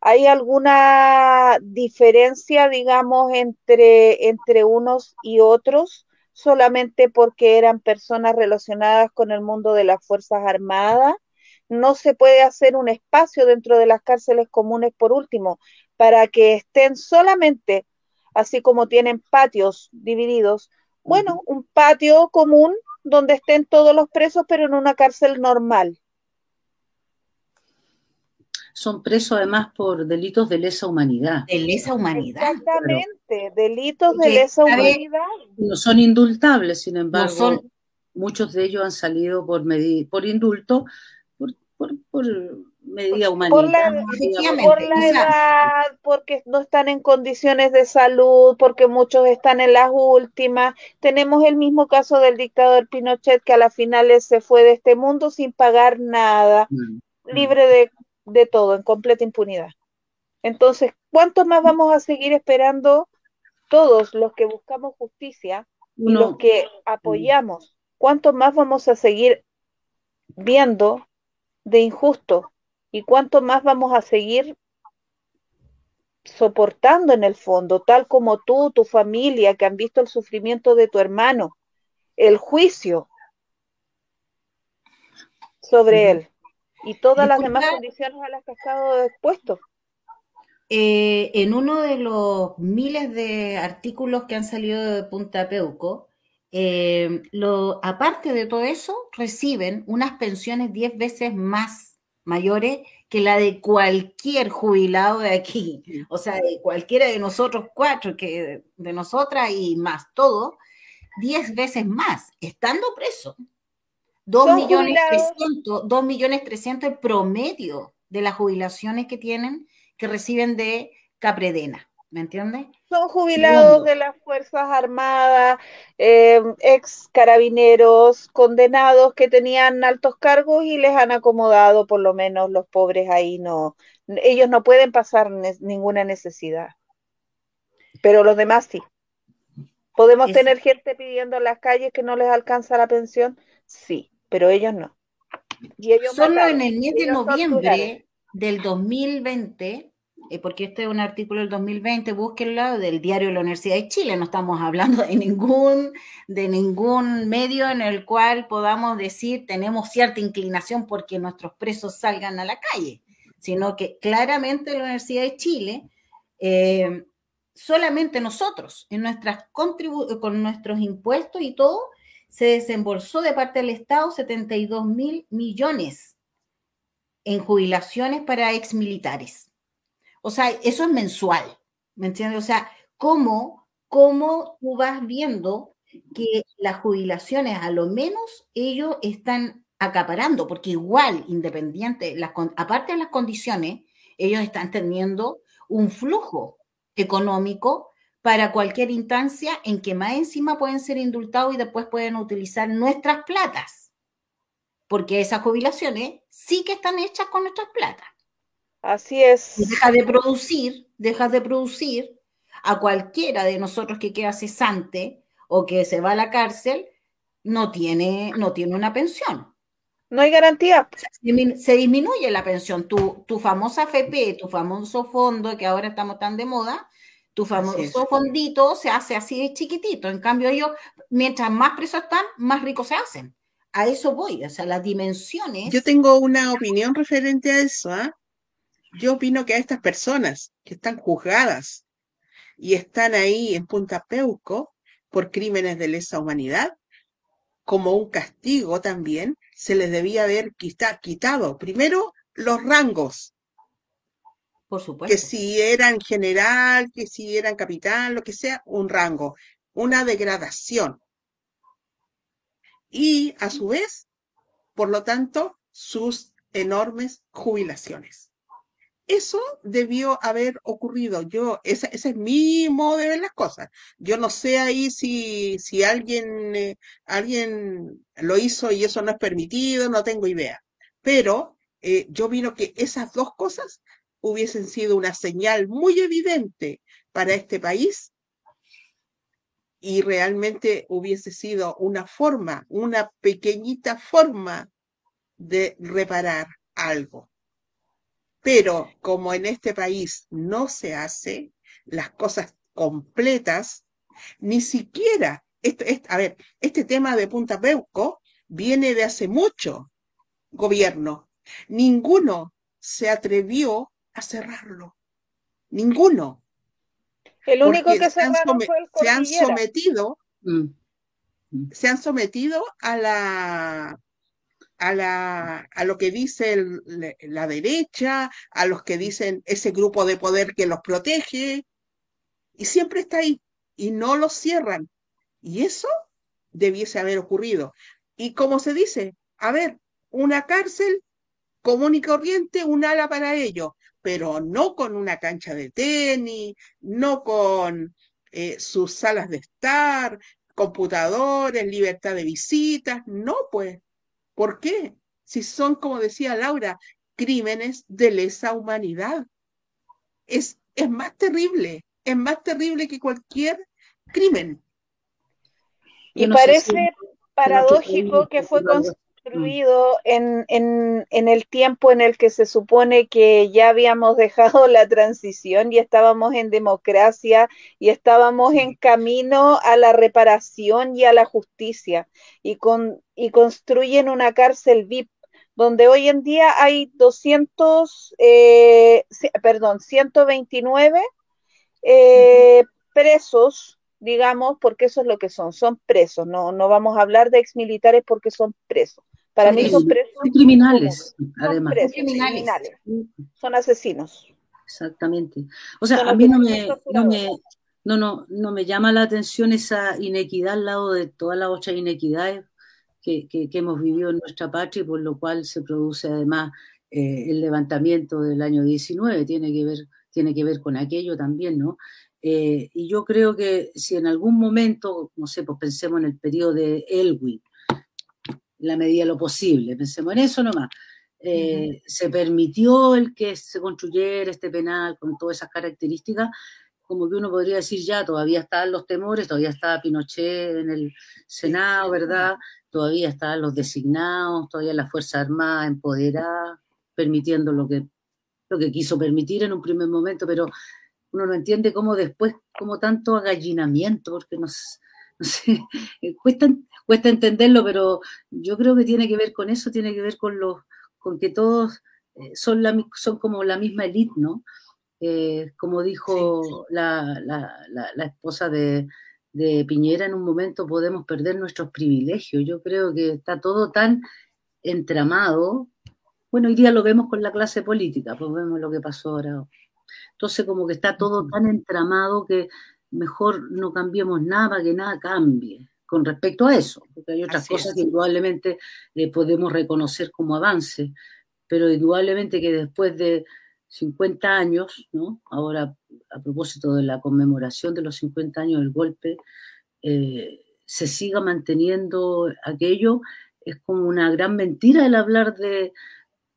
¿Hay alguna diferencia, digamos, entre, entre unos y otros solamente porque eran personas relacionadas con el mundo de las Fuerzas Armadas? No se puede hacer un espacio dentro de las cárceles comunes, por último, para que estén solamente, así como tienen patios divididos, bueno, un patio común donde estén todos los presos, pero en una cárcel normal son presos además por delitos de lesa humanidad. De lesa humanidad. Exactamente, delitos de lesa humanidad. No son indultables, sin embargo, muchos de ellos han salido por, por indulto, por, medida humanitaria. Por la, edad, porque no están en condiciones de salud, porque muchos están en las últimas. Tenemos el mismo caso del dictador Pinochet que a las finales se fue de este mundo sin pagar nada, mm, mm. libre de, de todo, en completa impunidad. Entonces, ¿cuánto más vamos a seguir esperando todos los que buscamos justicia y los que apoyamos? ¿Cuánto más vamos a seguir viendo de injusto y cuánto más vamos a seguir soportando en el fondo, tal como tú, tu familia, que han visto el sufrimiento de tu hermano, el juicio sobre él y todas las demás condiciones a las que ha estado expuesto. Eh, en uno de los miles de artículos que han salido de Punta Peuco, eh, lo, aparte de todo eso, reciben unas pensiones 10 veces más mayores que la de cualquier jubilado de aquí, o sea, de cualquiera de nosotros cuatro, que de nosotras y más todo, 10 veces más, estando preso. 2 millones, 300, 2 millones 300 el promedio de las jubilaciones que tienen, que reciben de Capredena. ¿Me entiendes? Son jubilados de las Fuerzas Armadas, eh, ex carabineros, condenados que tenían altos cargos y les han acomodado, por lo menos los pobres ahí no, ellos no pueden pasar ninguna necesidad. Pero los demás sí. ¿Podemos tener gente pidiendo en las calles que no les alcanza la pensión? Sí, pero ellos no. Y ellos Solo en el mes de noviembre del 2020 eh, porque este es un artículo del 2020, búsquenlo, del diario de la Universidad de Chile, no estamos hablando de ningún, de ningún medio en el cual podamos decir tenemos cierta inclinación porque nuestros presos salgan a la calle, sino que claramente la Universidad de Chile, eh, solamente nosotros, en nuestras con nuestros impuestos y todo, se desembolsó de parte del Estado 72 mil millones en jubilaciones para exmilitares. O sea, eso es mensual, ¿me entiendes? O sea, ¿cómo, cómo tú vas viendo que las jubilaciones, a lo menos ellos están acaparando, porque igual, independiente, aparte de las condiciones, ellos están teniendo un flujo económico para cualquier instancia en que más encima pueden ser indultados y después pueden utilizar nuestras platas, porque esas jubilaciones sí que están hechas con nuestras platas. Así es. Deja de producir, dejas de producir a cualquiera de nosotros que queda cesante o que se va a la cárcel, no tiene, no tiene una pensión. No hay garantía. Se disminuye la pensión. Tu, tu famosa FP, tu famoso fondo, que ahora estamos tan de moda, tu famoso fondito se hace así de chiquitito. En cambio, ellos, mientras más presos están, más ricos se hacen. A eso voy, o sea, las dimensiones. Yo tengo una opinión referente a eso, ¿ah? Yo opino que a estas personas que están juzgadas y están ahí en Punta Peuco por crímenes de lesa humanidad, como un castigo también, se les debía haber quitado primero los rangos. Por supuesto. Que si eran general, que si eran capitán, lo que sea, un rango, una degradación. Y a su vez, por lo tanto, sus enormes jubilaciones. Eso debió haber ocurrido. Yo, ese, es mi modo de ver las cosas. Yo no sé ahí si, si alguien, eh, alguien lo hizo y eso no es permitido, no tengo idea. Pero eh, yo vino que esas dos cosas hubiesen sido una señal muy evidente para este país y realmente hubiese sido una forma, una pequeñita forma de reparar algo. Pero como en este país no se hace las cosas completas, ni siquiera, a ver, este tema de Punta Peuco viene de hace mucho gobierno. Ninguno se atrevió a cerrarlo. Ninguno. El único que se, han, fue el se han sometido, mm. se han sometido a la a, lo que dice la derecha, a los que dicen ese grupo de poder que los protege, y siempre está ahí, y no lo cierran. Y eso debiese haber ocurrido. Y como se dice, a ver, una cárcel común y corriente, un ala para ellos, pero no con una cancha de tenis, no con eh, sus salas de estar, computadores, libertad de visitas, no, pues. ¿Por qué? Si son, como decía Laura, crímenes de lesa humanidad. Es, es más terrible, es más terrible que cualquier crimen. Y parece paradójico que fue construido en, en, en, el tiempo en el que se supone que ya habíamos dejado la transición y estábamos en democracia y estábamos en camino a la reparación y a la justicia y, con, y construyen una cárcel VIP donde hoy en día hay 200, eh, perdón, 129 eh, presos digamos, porque eso es lo que son, son presos, no, no vamos a hablar de exmilitares porque son presos. Para mí son presos. Son criminales, además. Son criminales. Son asesinos. Exactamente. O sea, a mí no me, no me, no, no, no me llama la atención esa inequidad al lado de todas las otras inequidades que, que, hemos vivido en nuestra patria y por lo cual se produce además eh, el levantamiento del año 19. Tiene que ver, tiene que ver con aquello también, ¿no? Eh, y yo creo que si en algún momento, no sé, pues pensemos en el periodo de Elwin, la medida de lo posible, pensemos en eso nomás, eh, se permitió el que se construyera este penal con todas esas características, como que uno podría decir ya, todavía estaban los temores, todavía estaba Pinochet en el Senado, ¿verdad? Todavía estaban los designados, todavía la Fuerza Armada empoderada, permitiendo lo que, lo que quiso permitir en un primer momento, pero uno no entiende cómo después, como tanto agallinamiento, porque no, sé, cuesta, cuesta entenderlo, pero yo creo que tiene que ver con eso, tiene que ver con los, con que todos eh, son, la, son como la misma élite, ¿no? Eh, como dijo La, la, esposa de, de Piñera, en un momento podemos perder nuestros privilegios. Yo creo que está todo tan entramado. Bueno, hoy día lo vemos con la clase política, pues vemos lo que pasó ahora entonces como que está todo tan entramado que mejor no cambiemos nada, que nada cambie con respecto a eso, porque hay otras cosas que indudablemente eh, podemos reconocer como avance, pero indudablemente que después de 50 años, ¿no? ahora a propósito de la conmemoración de los 50 años del golpe, eh, se siga manteniendo aquello, es como una gran mentira el hablar de,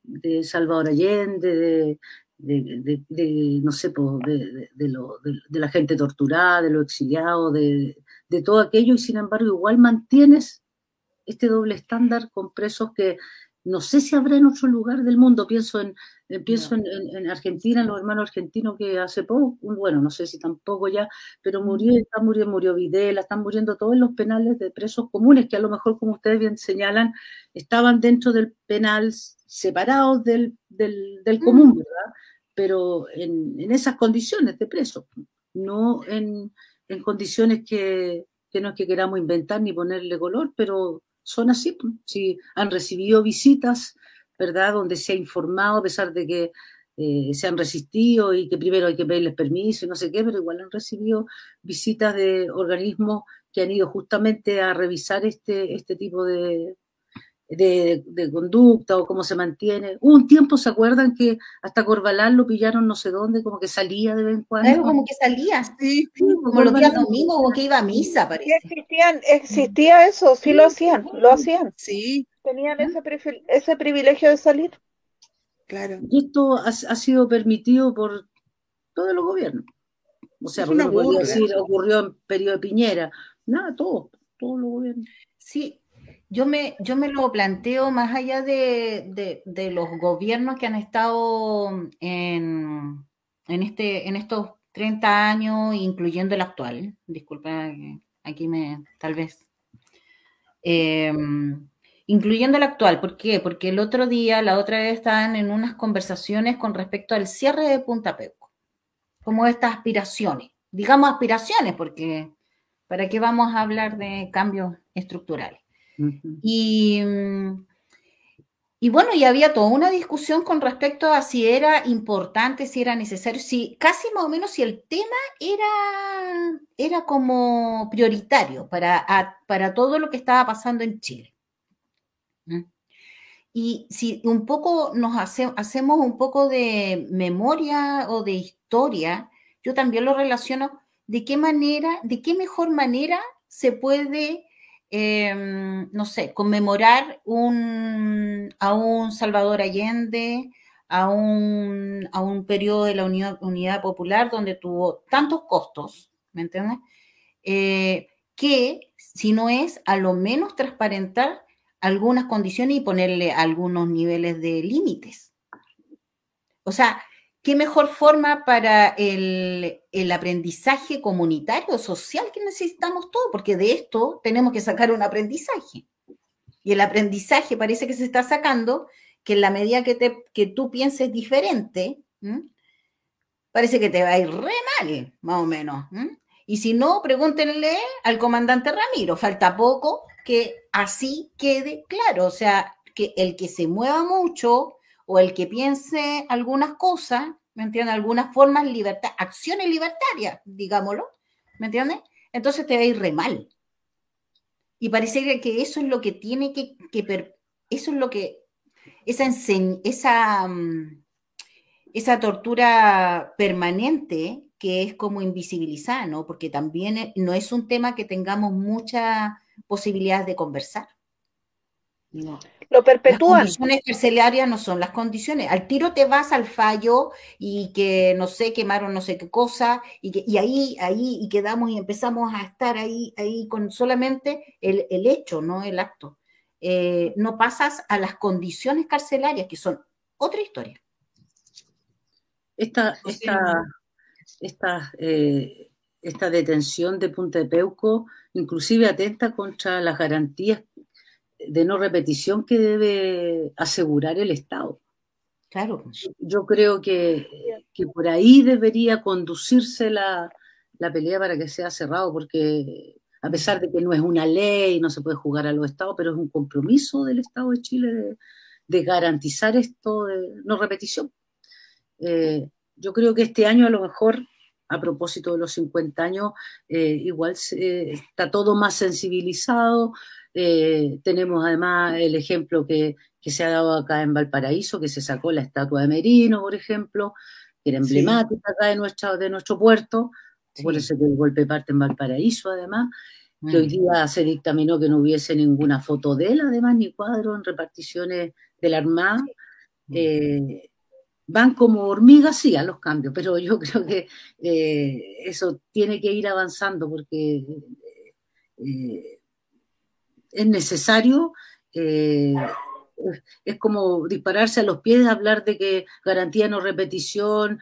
de Salvador Allende, de, de, no sé, de, de, la gente torturada, de los exiliados, de, todo aquello, y sin embargo igual mantienes este doble estándar con presos que no sé si habrá en otro lugar del mundo, pienso en, eh, pienso en, Argentina, en los hermanos argentinos que hace poco, bueno, no sé si tampoco ya, pero murió, está murió, murió Videla, están muriendo todos los penales de presos comunes, que a lo mejor, como ustedes bien señalan, estaban dentro del penal separados del, del, del común, ¿verdad? pero en, esas condiciones de preso, no en, condiciones que, no es que queramos inventar ni ponerle color, pero son así. Pues. Si han recibido visitas, ¿verdad? Donde se ha informado, a pesar de que eh, se han resistido y que primero hay que pedirles permiso y no sé qué, pero igual han recibido visitas de organismos que han ido justamente a revisar este, este tipo de, de, conducta o cómo se mantiene. Hubo un tiempo, ¿se acuerdan que hasta Corbalán lo pillaron no sé dónde, como que salía de vez en cuando? Como que salía, sí, como los días domingos, como que iba a misa, parece. Existían, existía eso, sí lo hacían, lo hacían. Sí. Tenían ese, ese privilegio de salir. Claro. Y esto ha, sido permitido por todos los gobiernos. O sea, porque decir, ocurrió en periodo de Piñera. Nada, todo, todos los gobiernos. Sí, yo me, yo me lo planteo más allá de, los gobiernos que han estado en, este, en estos 30 años, incluyendo el actual. Disculpa, aquí me, tal vez. Em, incluyendo el actual, ¿por qué? Porque el otro día, la otra vez, estaban en unas conversaciones con respecto al cierre de Punta Peco, como estas aspiraciones, digamos aspiraciones, porque ¿para qué vamos a hablar de cambios estructurales? y, y, bueno, y había toda una discusión con respecto a si era importante, si era necesario, si casi más o menos si el tema era, era como prioritario para, para todo lo que estaba pasando en Chile. Y si un poco nos hacemos un poco de memoria o de historia, yo también lo relaciono de qué manera, de qué mejor manera se puede, em, no sé, conmemorar a un Salvador Allende, a un, a un periodo de la Unidad Popular donde tuvo tantos costos, ¿me entiendes? Eh, que si no es a lo menos transparentar algunas condiciones y ponerle algunos niveles de límites. O sea, ¿qué mejor forma para el, aprendizaje comunitario, social que necesitamos todos? Porque de esto tenemos que sacar un aprendizaje. Y el aprendizaje parece que se está sacando que en la medida que, te, que tú pienses diferente, parece que te va a ir re mal, más o menos. Y si no, pregúntenle al comandante Ramiro, falta poco que así quede claro, o sea, que el que se mueva mucho o el que piense algunas cosas, ¿me entiendes? Algunas formas, libertad, acciones libertarias, digámoslo, ¿me entiendes? Entonces te va a ir re mal. Y parece que eso es lo que tiene que, que eso es lo que, esa, esa, mm, esa tortura permanente que es como invisibilizada, ¿no? Porque también eh, no es un tema que tengamos mucha posibilidades de conversar. No. Lo perpetúan. Las condiciones carcelarias no son las condiciones. Al tiro te vas al fallo y que no sé, quemaron no sé qué cosa, y, que, y ahí, ahí, y quedamos y empezamos a estar ahí, ahí con solamente el, hecho, no el acto. Eh, no pasas a las condiciones carcelarias, que son otra historia. Esta, esta, esta, eh, esta detención de Punta de Peuco inclusive atenta contra las garantías de no repetición que debe asegurar el Estado. Claro. Yo creo que, por ahí debería conducirse la, pelea para que sea cerrado, porque a pesar de que no es una ley, no se puede jugar a los estados, pero es un compromiso del Estado de Chile de, garantizar esto de no repetición. Eh, yo creo que este año a lo mejor a propósito de los 50 años, eh, igual está todo más sensibilizado. Eh, tenemos además el ejemplo que, se ha dado acá en Valparaíso, que se sacó la estatua de Merino, por ejemplo, que era emblemática acá de, nuestra, de nuestro puerto, por eso que el golpe parte en Valparaíso además, que hoy mm. día se dictaminó que no hubiese ninguna foto de él, además, ni cuadro en reparticiones de la Armada. Eh, van como hormigas, sí, a los cambios, pero yo creo que eh, eso tiene que ir avanzando porque eh, es necesario. Eh, es como dispararse a los pies, hablar de que garantía no repetición,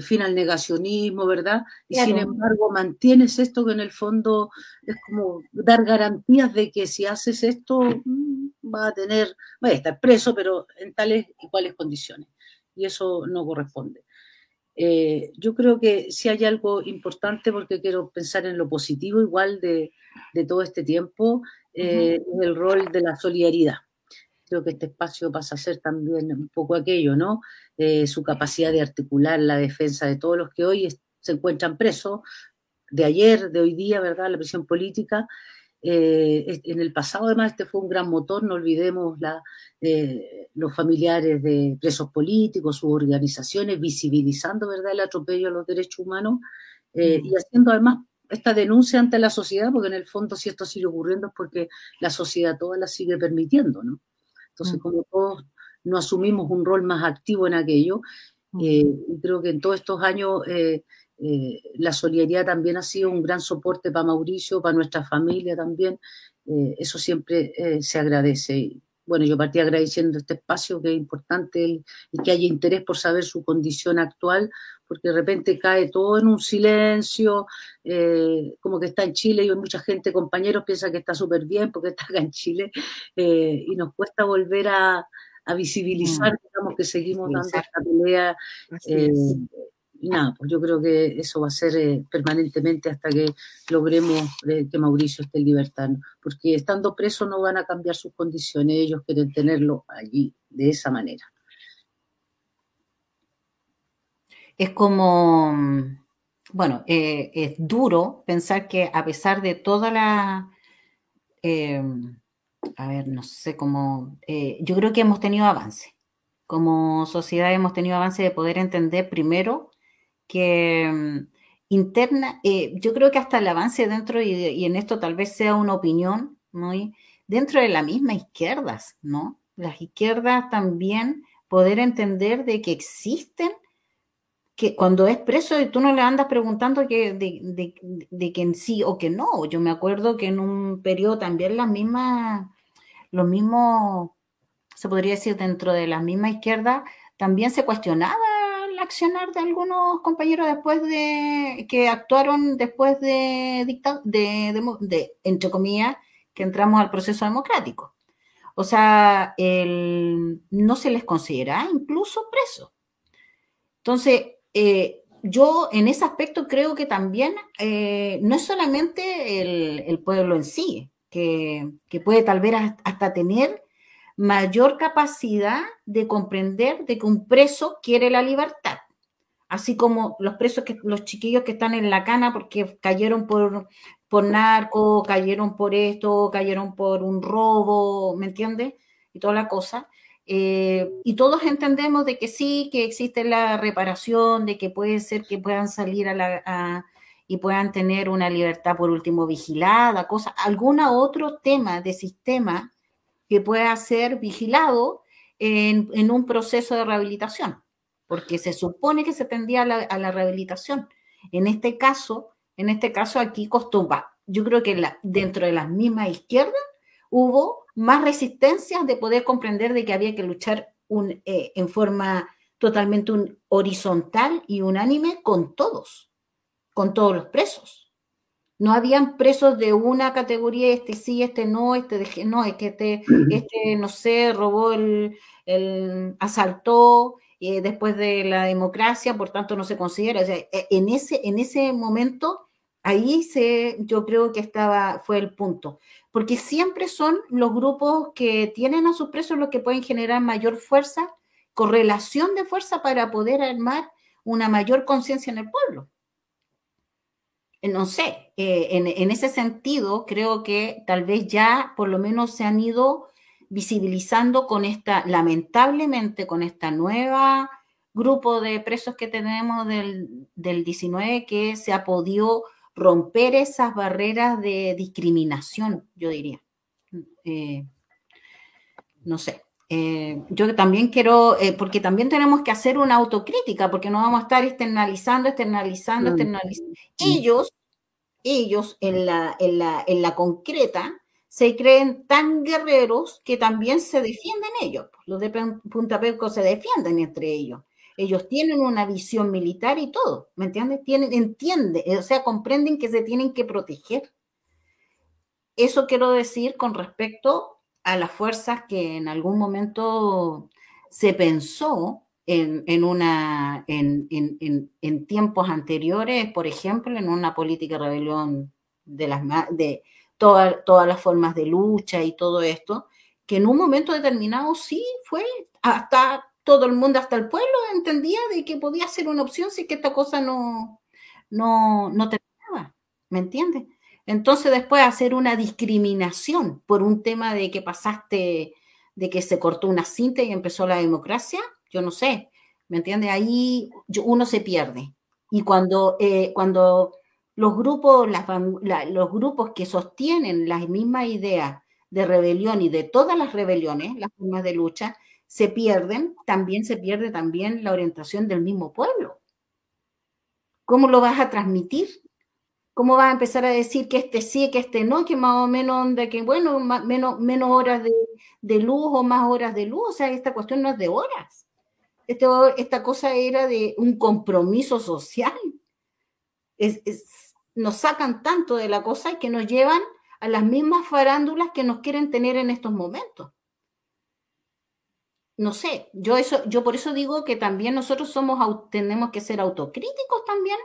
fin al negacionismo, ¿verdad? Y sin embargo mantienes esto que en el fondo es como dar garantías de que si haces esto mm, va a tener, va a estar preso, pero en tales y cuales condiciones y eso no corresponde. Eh, yo creo que si hay algo importante, porque quiero pensar en lo positivo igual de, todo este tiempo, eh, es el rol de la solidaridad. Creo que este espacio pasa a ser también un poco aquello, ¿no? Eh, su capacidad de articular la defensa de todos los que hoy se encuentran presos, de ayer, de hoy día, ¿verdad? La prisión política, eh, en el pasado, además, este fue un gran motor, no olvidemos la, eh, los familiares de presos políticos, sus organizaciones, visibilizando ¿verdad? el atropello a los derechos humanos eh, y haciendo además esta denuncia ante la sociedad, porque en el fondo si esto sigue ocurriendo es porque la sociedad toda la sigue permitiendo, ¿no? Entonces, como todos no asumimos un rol más activo en aquello, y creo que en todos estos años eh, la solidaridad también ha sido un gran soporte para Mauricio, para nuestra familia también. Eh, eso siempre eh, se agradece. bueno, yo partí agradeciendo este espacio, que es importante y que haya interés por saber su condición actual, porque de repente cae todo en un silencio, como que está en Chile y mucha gente, compañeros, piensa que está súper bien porque está acá en Chile y nos cuesta volver a, visibilizar, mm. digamos, que seguimos dando esta pelea y nada, pues yo creo que eso va a ser eh, permanentemente hasta que logremos eh, que Mauricio esté en libertad, porque estando preso no van a cambiar sus condiciones, ellos quieren tenerlo allí de esa manera. Es como, bueno, eh, es duro pensar que a pesar de toda la a ver, no sé cómo, yo creo que hemos tenido avance. Como sociedad hemos tenido avance de poder entender primero que mm, interna, eh, yo creo que hasta el avance dentro, y, en esto tal vez sea una opinión, muy dentro de la misma izquierdas, ¿no? Las izquierdas también poder entender de que existen que cuando es preso y tú no le andas preguntando que, de, que en sí o que no. Yo me acuerdo que en un periodo también las mismas, los mismos, se podría decir dentro de la misma izquierda, también se cuestionaba accionar de algunos compañeros después de que actuaron después de, de, de entre comillas, que entramos al proceso democrático. O sea, el, no se les considera incluso preso. Entonces, eh, yo en ese aspecto creo que también eh, no es solamente el, pueblo en sí, que, puede tal vez hasta tener mayor capacidad de comprender de que un preso quiere la libertad, así como los presos, que, los chiquillos que están en la cana porque cayeron por, por narco, cayeron por esto, cayeron por un robo, ¿me entiendes? Y toda la cosa. Eh, y todos entendemos de que sí, que existe la reparación, de que puede ser que puedan salir a la, y puedan tener una libertad por último vigilada, cosa, algún otro tema de sistema que pueda ser vigilado en, un proceso de rehabilitación, porque se supone que se tendría a la, rehabilitación. En este caso, en este caso aquí costó, yo creo que la, dentro de las mismas izquierdas hubo más resistencias de poder comprender de que había que luchar un, eh, en forma totalmente un, horizontal y unánime con todos, con todos los presos. No habían presos de una categoría, este sí, este no, este no, es que este, este no sé, robó el, el asaltó eh, después de la democracia, por tanto no se considera. E, en, ese, en ese momento, ahí se, yo creo que estaba, fue el punto porque siempre son los grupos que tienen a sus presos los que pueden generar mayor fuerza, correlación de fuerza para poder armar una mayor conciencia en el pueblo. No sé, eh, en, ese sentido creo que tal vez ya por lo menos se han ido visibilizando con esta, lamentablemente con esta nueva grupo de presos que tenemos del, del 19 que se ha podido romper esas barreras de discriminación, yo diría. Eh, no sé. Eh, yo también quiero, eh, porque también tenemos que hacer una autocrítica, porque no vamos a estar externalizando, externalizando, mm. externalizando. Ellos, ellos en la, en la, en la concreta, se creen tan guerreros que también se defienden ellos. Los de Punta Peco se defienden entre ellos. Ellos tienen una visión militar y todo, ¿me entiendes? Tienen, entiende, o sea, comprenden que se tienen que proteger. Eso quiero decir con respecto a las fuerzas que en algún momento se pensó en, una, en, en, tiempos anteriores, por ejemplo, en una política de rebelión de, las, de todas las formas de lucha y todo esto, que en un momento determinado sí fue hasta todo el mundo, hasta el pueblo, entendía de que podía ser una opción si que esta cosa no, no, no terminaba, ¿me entiendes? Entonces después hacer una discriminación por un tema de que pasaste, de que se cortó una cinta y empezó la democracia, yo no sé, ¿me entiendes? Ahí uno se pierde. Y cuando, eh, cuando los grupos, los grupos que sostienen las mismas ideas de rebelión y de todas las rebeliones, las formas de lucha, se pierden, también se pierde también la orientación del mismo pueblo. ¿Cómo lo vas a transmitir? ¿Cómo vas a empezar a decir que este sí, que este no, que más o menos, de que bueno, menos, menos horas de, luz o más horas de luz? O sea, esta cuestión no es de horas. esta cosa era de un compromiso social. nos sacan tanto de la cosa que nos llevan a las mismas farándulas que nos quieren tener en estos momentos no sé, yo eso, yo por eso digo que también nosotros somos, tenemos que ser autocríticos también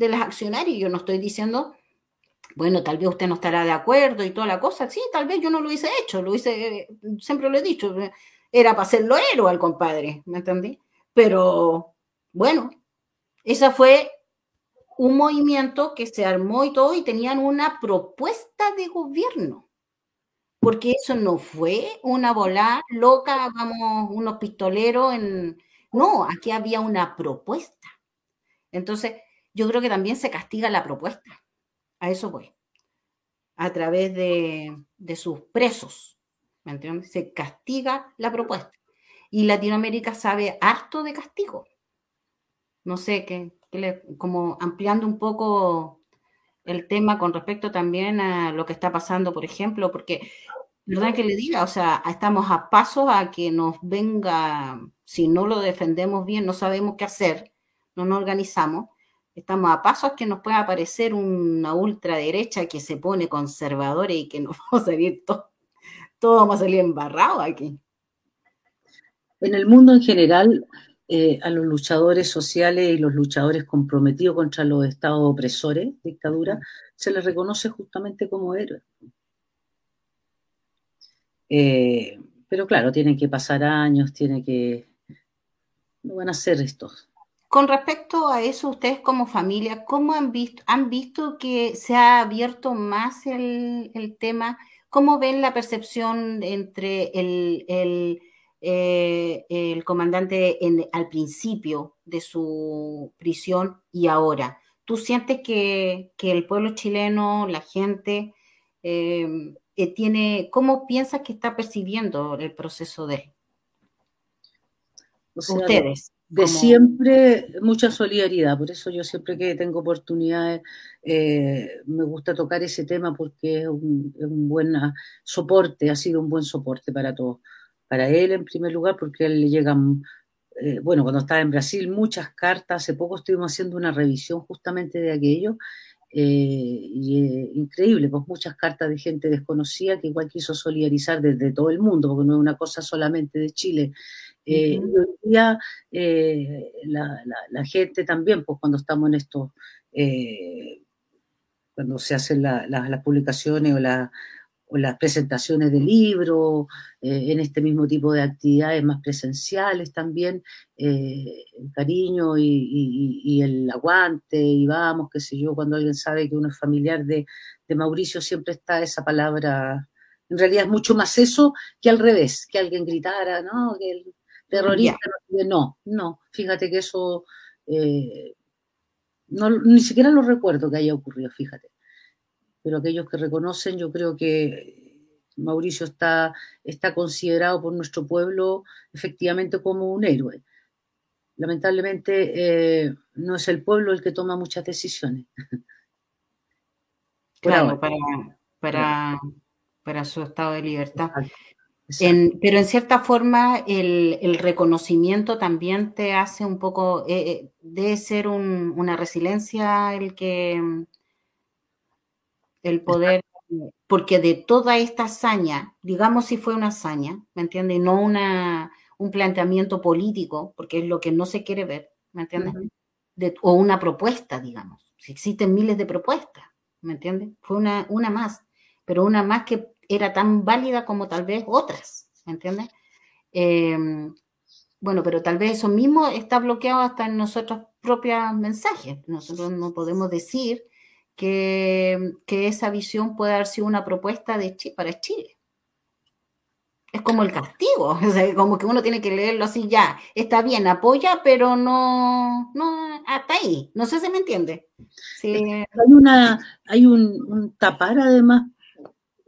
de las accionarias. Yo no estoy diciendo, bueno, tal vez usted no estará de acuerdo y toda la cosa. Sí, tal vez yo no lo hubiese hecho, lo hice, siempre lo he dicho, era para hacerlo héroe al compadre, ¿me entendí? Pero bueno, esa fue un movimiento que se armó y todo y tenían una propuesta de gobierno porque eso no fue una bola loca, vamos, unos pistoleros en... No, aquí había una propuesta. Entonces, yo creo que también se castiga la propuesta. A eso voy. A través de, sus presos. ¿Me entiendes? Se castiga la propuesta. Y Latinoamérica sabe harto de castigo. No sé, qué, como ampliando un poco el tema con respecto también a lo que está pasando, por ejemplo, porque, ¿verdad que le diga? O sea, estamos a pasos a que nos venga, si no lo defendemos bien, no sabemos qué hacer, no nos organizamos, estamos a pasos que nos pueda aparecer una ultraderecha que se pone conservadora y que nos vamos a salir todos, todos vamos a salir embarrados aquí. En el mundo en general, eh, a los luchadores sociales y los luchadores comprometidos contra los estados opresores, dictadura, se les reconoce justamente como héroes. Eh, pero claro, tienen que pasar años, tiene que... No van a ser estos. Con respecto a eso, ustedes como familia, ¿cómo han visto, han visto que se ha abierto más el, tema? ¿Cómo ven la percepción entre el eh, el comandante al principio de su prisión y ahora. ¿Tú sientes que, el pueblo chileno, la gente, em, eh, tiene, cómo piensas que está percibiendo el proceso de ustedes? De, siempre mucha solidaridad, por eso yo siempre que tengo oportunidades eh, me gusta tocar ese tema porque es un, es un buen soporte, ha sido un buen soporte para todos. Para él en primer lugar, porque a él le llegan, eh, bueno, cuando estaba en Brasil, muchas cartas, hace poco estuvimos haciendo una revisión justamente de aquello, eh, y eh, increíble, pues muchas cartas de gente desconocida que igual quiso solidarizar desde todo el mundo, porque no es una cosa solamente de Chile. Y hoy día la, gente también, pues cuando estamos en esto, cuando se hacen las publicaciones o la o las presentaciones de libros, eh, en este mismo tipo de actividades más presenciales también, eh, el cariño y, el aguante y vamos, qué sé yo, cuando alguien sabe que uno es familiar de, Mauricio, siempre está esa palabra, en realidad es mucho más eso que al revés, que alguien gritara, ¿no? Que el terrorista, no, no, fíjate que eso... Eh, ni siquiera lo recuerdo que haya ocurrido, fíjate pero aquellos que reconocen, yo creo que Mauricio está, está considerado por nuestro pueblo efectivamente como un héroe. Lamentablemente eh, no es el pueblo el que toma muchas decisiones. claro, para, para, su estado de libertad. Pero en cierta forma el, reconocimiento también te hace un poco, eh, eh, debe ser una resiliencia el que el poder, porque de toda esta hazaña, digamos si fue una hazaña, ¿me entiendes? No una, un planteamiento político, porque es lo que no se quiere ver, ¿me entiendes? o una propuesta, digamos. Si existen miles de propuestas, ¿me entiendes? Fue una, una más, pero una más que era tan válida como tal vez otras, ¿me entiendes? Em, bueno, pero tal vez eso mismo está bloqueado hasta en nuestros propios mensajes. Nosotros no podemos decir que, esa visión puede haber sido una propuesta de para Chile. Es como el castigo, como que uno tiene que leerlo así ya, está bien, apoya, pero no, no, hasta ahí, no sé si me entiende. Hay, una, hay un, tapar además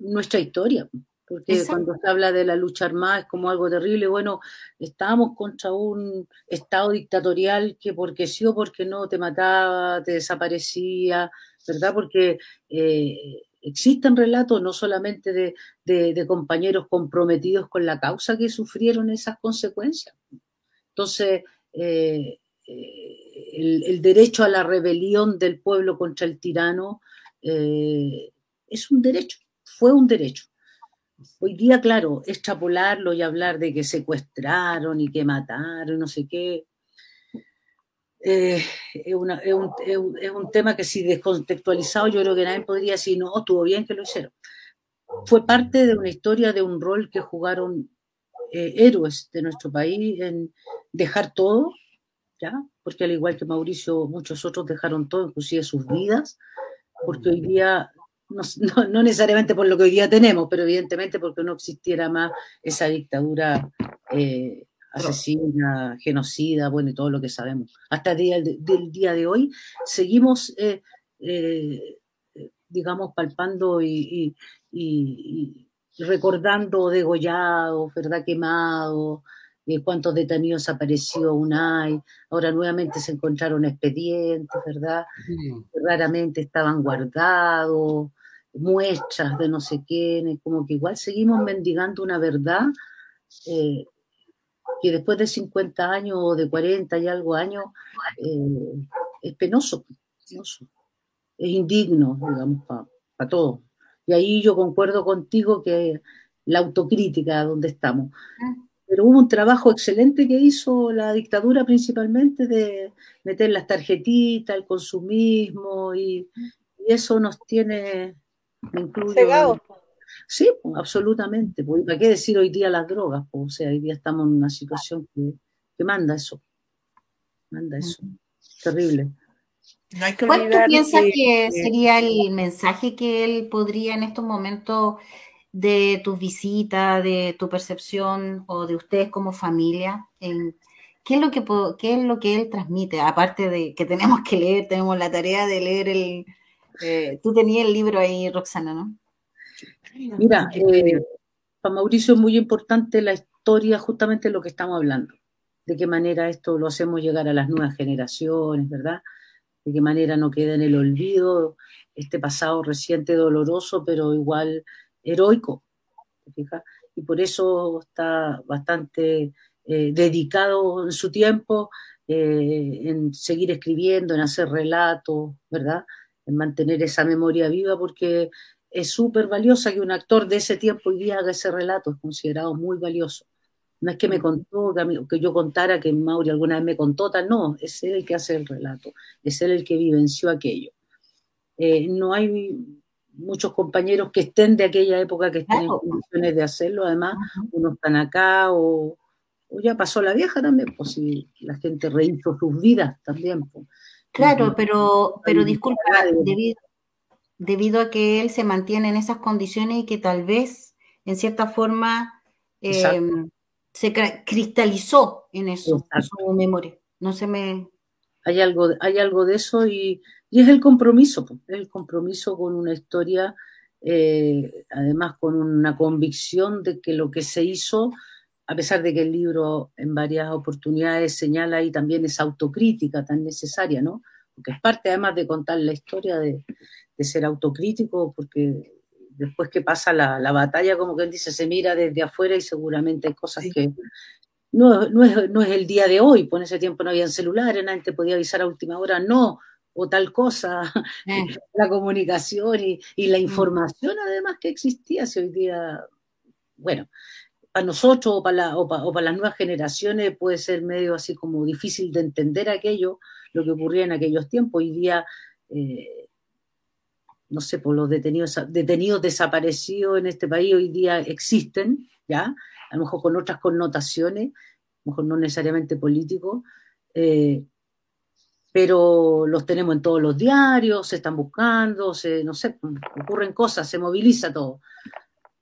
nuestra historia, porque cuando se habla de la lucha armada es como algo terrible, bueno, estábamos contra un estado dictatorial que porque sí o porque no te mataba, te desaparecía, ¿verdad? Porque eh, existen relatos no solamente de, compañeros comprometidos con la causa que sufrieron esas consecuencias. Entonces, eh, eh, el, derecho a la rebelión del pueblo contra el tirano es un derecho, fue un derecho. Hoy día, claro, extrapolarlo y hablar de que secuestraron y que mataron, no sé qué, eh, es, un, tema que si descontextualizado yo creo que nadie podría decir, no, estuvo bien que lo hicieron. Fue parte de una historia, de un rol que jugaron eh, héroes de nuestro país en dejar todo, ¿ya? Porque al igual que Mauricio, muchos otros dejaron todo, inclusive sus vidas, porque hoy día no, necesariamente por lo que hoy día tenemos, pero evidentemente porque no existiera más esa dictadura eh, asesina, genocida, bueno, y todo lo que sabemos. Hasta el día, del día de hoy seguimos, eh, eh, digamos, palpando y, recordando degollados, ¿verdad? Quemados, cuántos detenidos apareció UNAI, ahora nuevamente se encontraron expedientes, ¿verdad? Raramente estaban guardados, muestras de no sé quiénes, como que igual seguimos mendigando una verdad eh, que después de 50 años o de 40 y algo años eh, es penoso, es indigno, digamos, para todos. Y ahí yo concuerdo contigo que la autocrítica donde estamos. Pero hubo un trabajo excelente que hizo la dictadura principalmente de meter las tarjetitas, el consumismo y eso nos tiene Cegado. Sí, pues, absolutamente. Pues, ¿Para qué decir hoy día las drogas? Pues, o sea, hoy día estamos en una situación que, manda eso. Manda eso. Terrible. ¿Cuál tú piensas que, sería el mensaje que él podría en estos momentos de tus visitas, de tu percepción o de ustedes como familia? En, ¿qué, es lo que, ¿Qué es lo que él transmite? Aparte de que tenemos que leer, tenemos la tarea de leer el, eh, tú tenías el libro ahí, Roxana, ¿no? Mira, eh, para Mauricio es muy importante la historia, justamente lo que estamos hablando. De qué manera esto lo hacemos llegar a las nuevas generaciones, ¿verdad? De qué manera no queda en el olvido este pasado reciente doloroso, pero igual heroico. Y por eso está bastante eh, dedicado en su tiempo en seguir escribiendo, en hacer relatos, ¿verdad? En mantener esa memoria viva porque es súper valiosa que un actor de ese tiempo hoy día haga ese relato, es considerado muy valioso. No es que me contó, que, yo contara que Mauri alguna vez me contó, tal, no, es él el que hace el relato, es él el que vivenció aquello. Eh, no hay muchos compañeros que estén de aquella época que estén en condiciones de hacerlo, además, unos están acá o, ya pasó la vieja también, pues si la gente rehizo sus vidas también. Pues. Claro, pero, pero disculpa, debido, debido a que él se mantiene en esas condiciones y que tal vez, en cierta forma, em, se cristalizó en eso, en su memoria. No se me... Hay algo, hay algo de eso y, es el compromiso, el compromiso con una historia, eh, además con una convicción de que lo que se hizo a pesar de que el libro en varias oportunidades señala y también esa autocrítica tan necesaria, ¿no? Porque es parte además de contar la historia de, ser autocrítico, porque después que pasa la, batalla, como que él dice, se mira desde afuera y seguramente hay cosas que no, no, es, el día de hoy, pues en ese tiempo no había celulares, nadie te podía avisar a última hora, no, o tal cosa, eh. la comunicación y, y, la mm. información además que existía, si hoy día, bueno, para nosotros o para, las nuevas generaciones puede ser medio así como difícil de entender aquello, lo que ocurría en aquellos tiempos. Hoy día, eh, no sé, por los detenidos, detenidos desaparecidos en este país hoy día existen, ¿ya? A lo mejor con otras connotaciones, a lo mejor no necesariamente políticos, eh, pero los tenemos en todos los diarios, se están buscando, se, no sé, ocurren cosas, se moviliza todo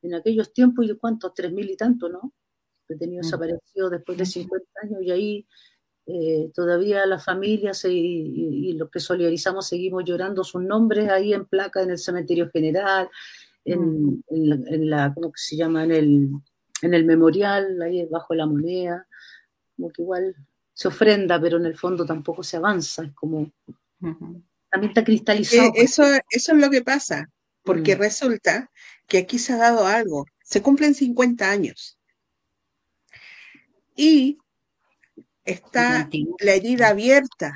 en aquellos tiempos, ¿y cuántos? Tres mil y tanto, ¿no? Detenidos desaparecidos después de 50 años y ahí eh, todavía las familias y, los que solidarizamos seguimos llorando sus nombres ahí en placa en el cementerio general, en, la, ¿cómo se llama? En el, en el memorial, ahí bajo la moneda, como que igual se ofrenda, pero en el fondo tampoco se avanza, es como... También está cristalizado. Eh, eso, eso es lo que pasa, porque mm. resulta que aquí se ha dado algo. Se cumplen 50 años. Y está la herida abierta.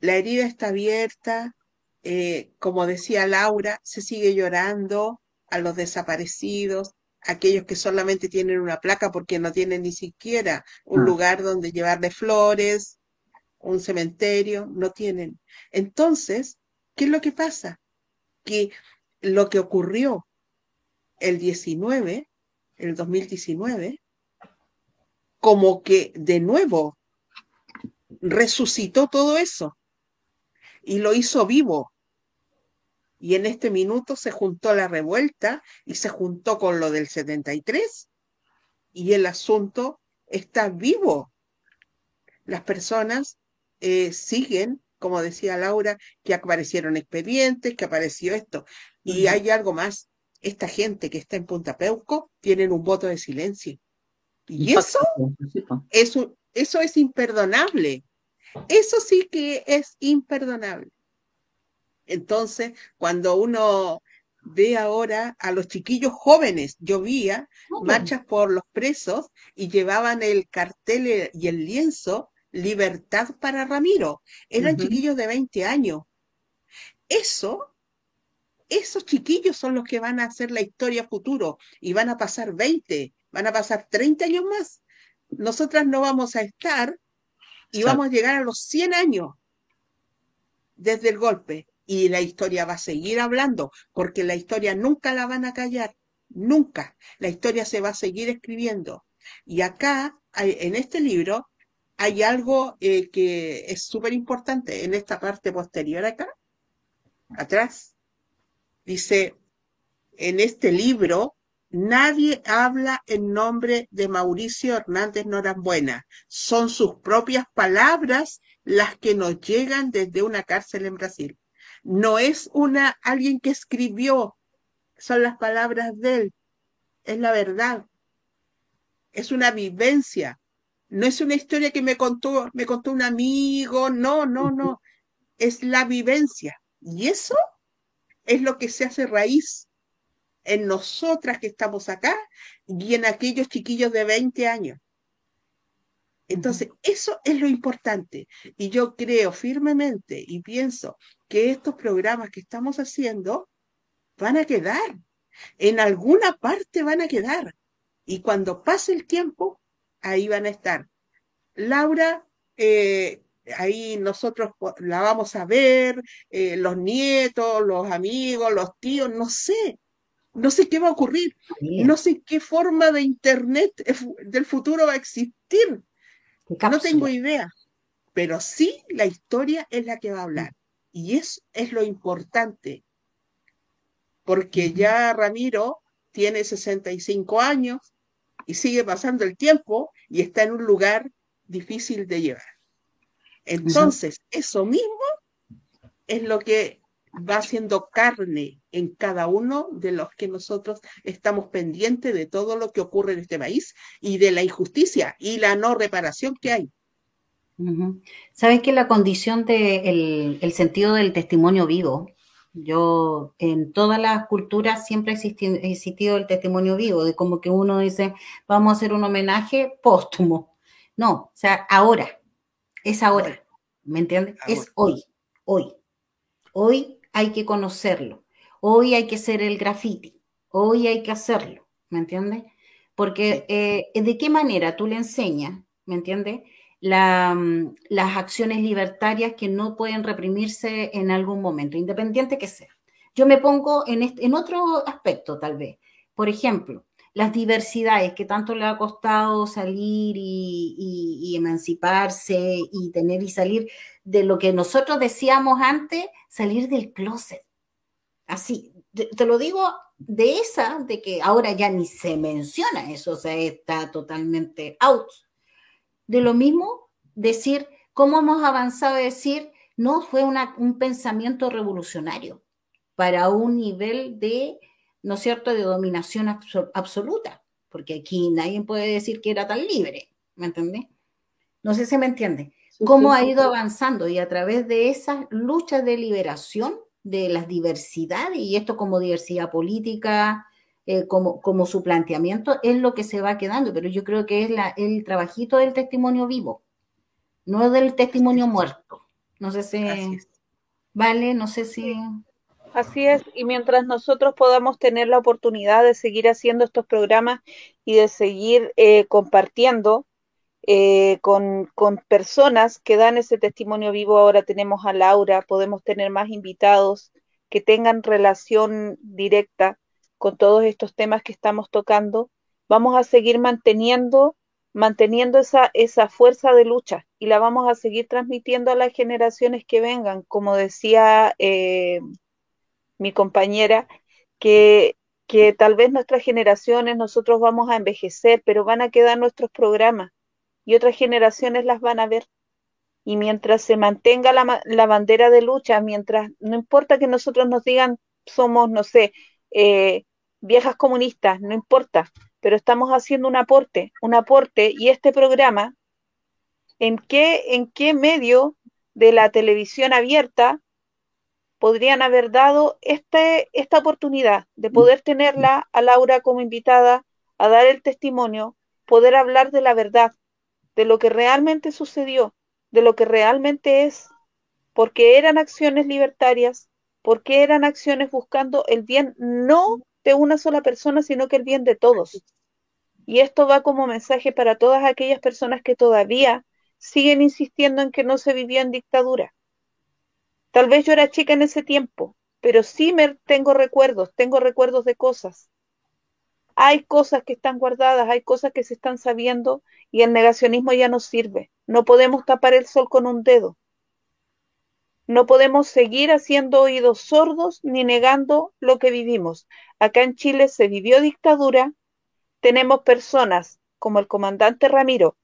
La herida está abierta. Eh, como decía Laura, se sigue llorando a los desaparecidos, aquellos que solamente tienen una placa porque no tienen ni siquiera un ah. lugar donde llevarle flores, un cementerio, no tienen. Entonces, ¿qué es lo que pasa? Que lo que ocurrió el 19, el 2019, como que de nuevo resucitó todo eso y lo hizo vivo. Y en este minuto se juntó la revuelta y se juntó con lo del 73 y el asunto está vivo. Las personas eh, siguen, como decía Laura, que aparecieron expedientes, que apareció esto. Y hay algo más. Esta gente que está en Punta Peuco tienen un voto de silencio. Y eso, eso, eso es imperdonable. Eso sí que es imperdonable. Entonces, cuando uno ve ahora a los chiquillos jóvenes, llovía, marchas por los presos y llevaban el cartel y el lienzo Libertad para Ramiro. Eran chiquillos de 20 años. Eso, esos chiquillos son los que van a hacer la historia futuro y van a pasar 20, van a pasar 30 años más. Nosotras no vamos a estar y vamos a llegar a los 100 años desde el golpe y la historia va a seguir hablando, porque la historia nunca la van a callar, nunca. La historia se va a seguir escribiendo. Y acá, en este libro, hay algo eh, que es súper importante en esta parte posterior acá, atrás. Dice, en este libro, nadie habla en nombre de Mauricio Hernández Norambuena. Son sus propias palabras las que nos llegan desde una cárcel en Brasil. No es una alguien que escribió, son las palabras de él, es la verdad. Es una vivencia. No es una historia que me contó, me contó un amigo, no, no, no. Es la vivencia. Y eso es lo que se hace raíz en nosotras que estamos acá y en aquellos chiquillos de 20 años. Entonces, eso es lo importante. Y yo creo firmemente y pienso que estos programas que estamos haciendo van a quedar. En alguna parte van a quedar. Y cuando pase el tiempo, ahí van a estar. Laura, eh, ahí nosotros la vamos a ver, eh, los nietos, los amigos, los tíos, no sé. No sé qué va a ocurrir. No sé qué forma de Internet del futuro va a existir no tengo idea, pero sí la historia es la que va a hablar. Y eso es lo importante, porque ya Ramiro tiene 65 años y sigue pasando el tiempo y está en un lugar difícil de llevar. Entonces, eso mismo es lo que va haciendo carne en cada uno de los que nosotros estamos pendientes de todo lo que ocurre en este país y de la injusticia y la no reparación que hay. Sabes que la condición del el sentido del testimonio vivo, yo en todas las culturas siempre ha existido, el testimonio vivo, de como que uno dice, vamos a hacer un homenaje póstumo. No, o sea, ahora, es ahora, ¿me entiendes? Es hoy, hoy. Hoy hay que conocerlo. Hoy hay que ser el graffiti. Hoy hay que hacerlo. ¿Me entiendes? Porque eh, de qué manera tú le enseñas, ¿me entiendes? Mm, las acciones libertarias que no pueden reprimirse en algún momento, independiente que sea. Yo me pongo en, otro aspecto, tal vez. Por ejemplo, las diversidades que tanto le ha costado salir y, emanciparse y tener y salir de lo que nosotros decíamos antes, salir del closet. Así, te, lo digo de esa, de que ahora ya ni se menciona eso, o sea, está totalmente out. De lo mismo, decir cómo hemos avanzado, decir, no fue un pensamiento revolucionario para un nivel de ¿no es cierto?, de dominación absoluta, porque aquí nadie puede decir que era tan libre, ¿me entiendes? No sé si me entiende. Cómo ha ido avanzando y a través de esas luchas de liberación de las diversidades, y esto como diversidad política, eh, como, como su planteamiento, es lo que se va quedando, pero yo creo que es la, el trabajito del testimonio vivo, no del testimonio muerto. No sé si... Vale, no sé si... Así es, y mientras nosotros podamos tener la oportunidad de seguir haciendo estos programas y de seguir eh, compartiendo eh, con, con, personas que dan ese testimonio vivo, ahora tenemos a Laura, podemos tener más invitados que tengan relación directa con todos estos temas que estamos tocando, vamos a seguir manteniendo manteniendo esa, esa fuerza de lucha y la vamos a seguir transmitiendo a las generaciones que vengan. Como decía eh, mi compañera, que, que tal vez nuestras generaciones, nosotros vamos a envejecer, pero van a quedar nuestros programas y otras generaciones las van a ver. Y mientras se mantenga la, la bandera de lucha, mientras, no importa que nosotros nos digan, somos, no sé, eh, viejas comunistas, no importa, pero estamos haciendo un aporte, un aporte, y este programa, ¿en qué, en qué medio de la televisión abierta podrían haber dado este, esta oportunidad de poder tenerla a Laura como invitada, a dar el testimonio, poder hablar de la verdad, de lo que realmente sucedió, de lo que realmente es, porque eran acciones libertarias, porque eran acciones buscando el bien no de una sola persona, sino que el bien de todos. Y esto va como mensaje para todas aquellas personas que todavía siguen insistiendo en que no se vivía en dictadura. Tal vez yo era chica en ese tiempo, pero sí me tengo recuerdos, tengo recuerdos de cosas. Hay cosas que están guardadas, hay cosas que se están sabiendo y el negacionismo ya no sirve. No podemos tapar el sol con un dedo. No podemos seguir haciendo oídos sordos ni negando lo que vivimos. Acá en Chile se vivió dictadura. Tenemos personas como el comandante Ramiro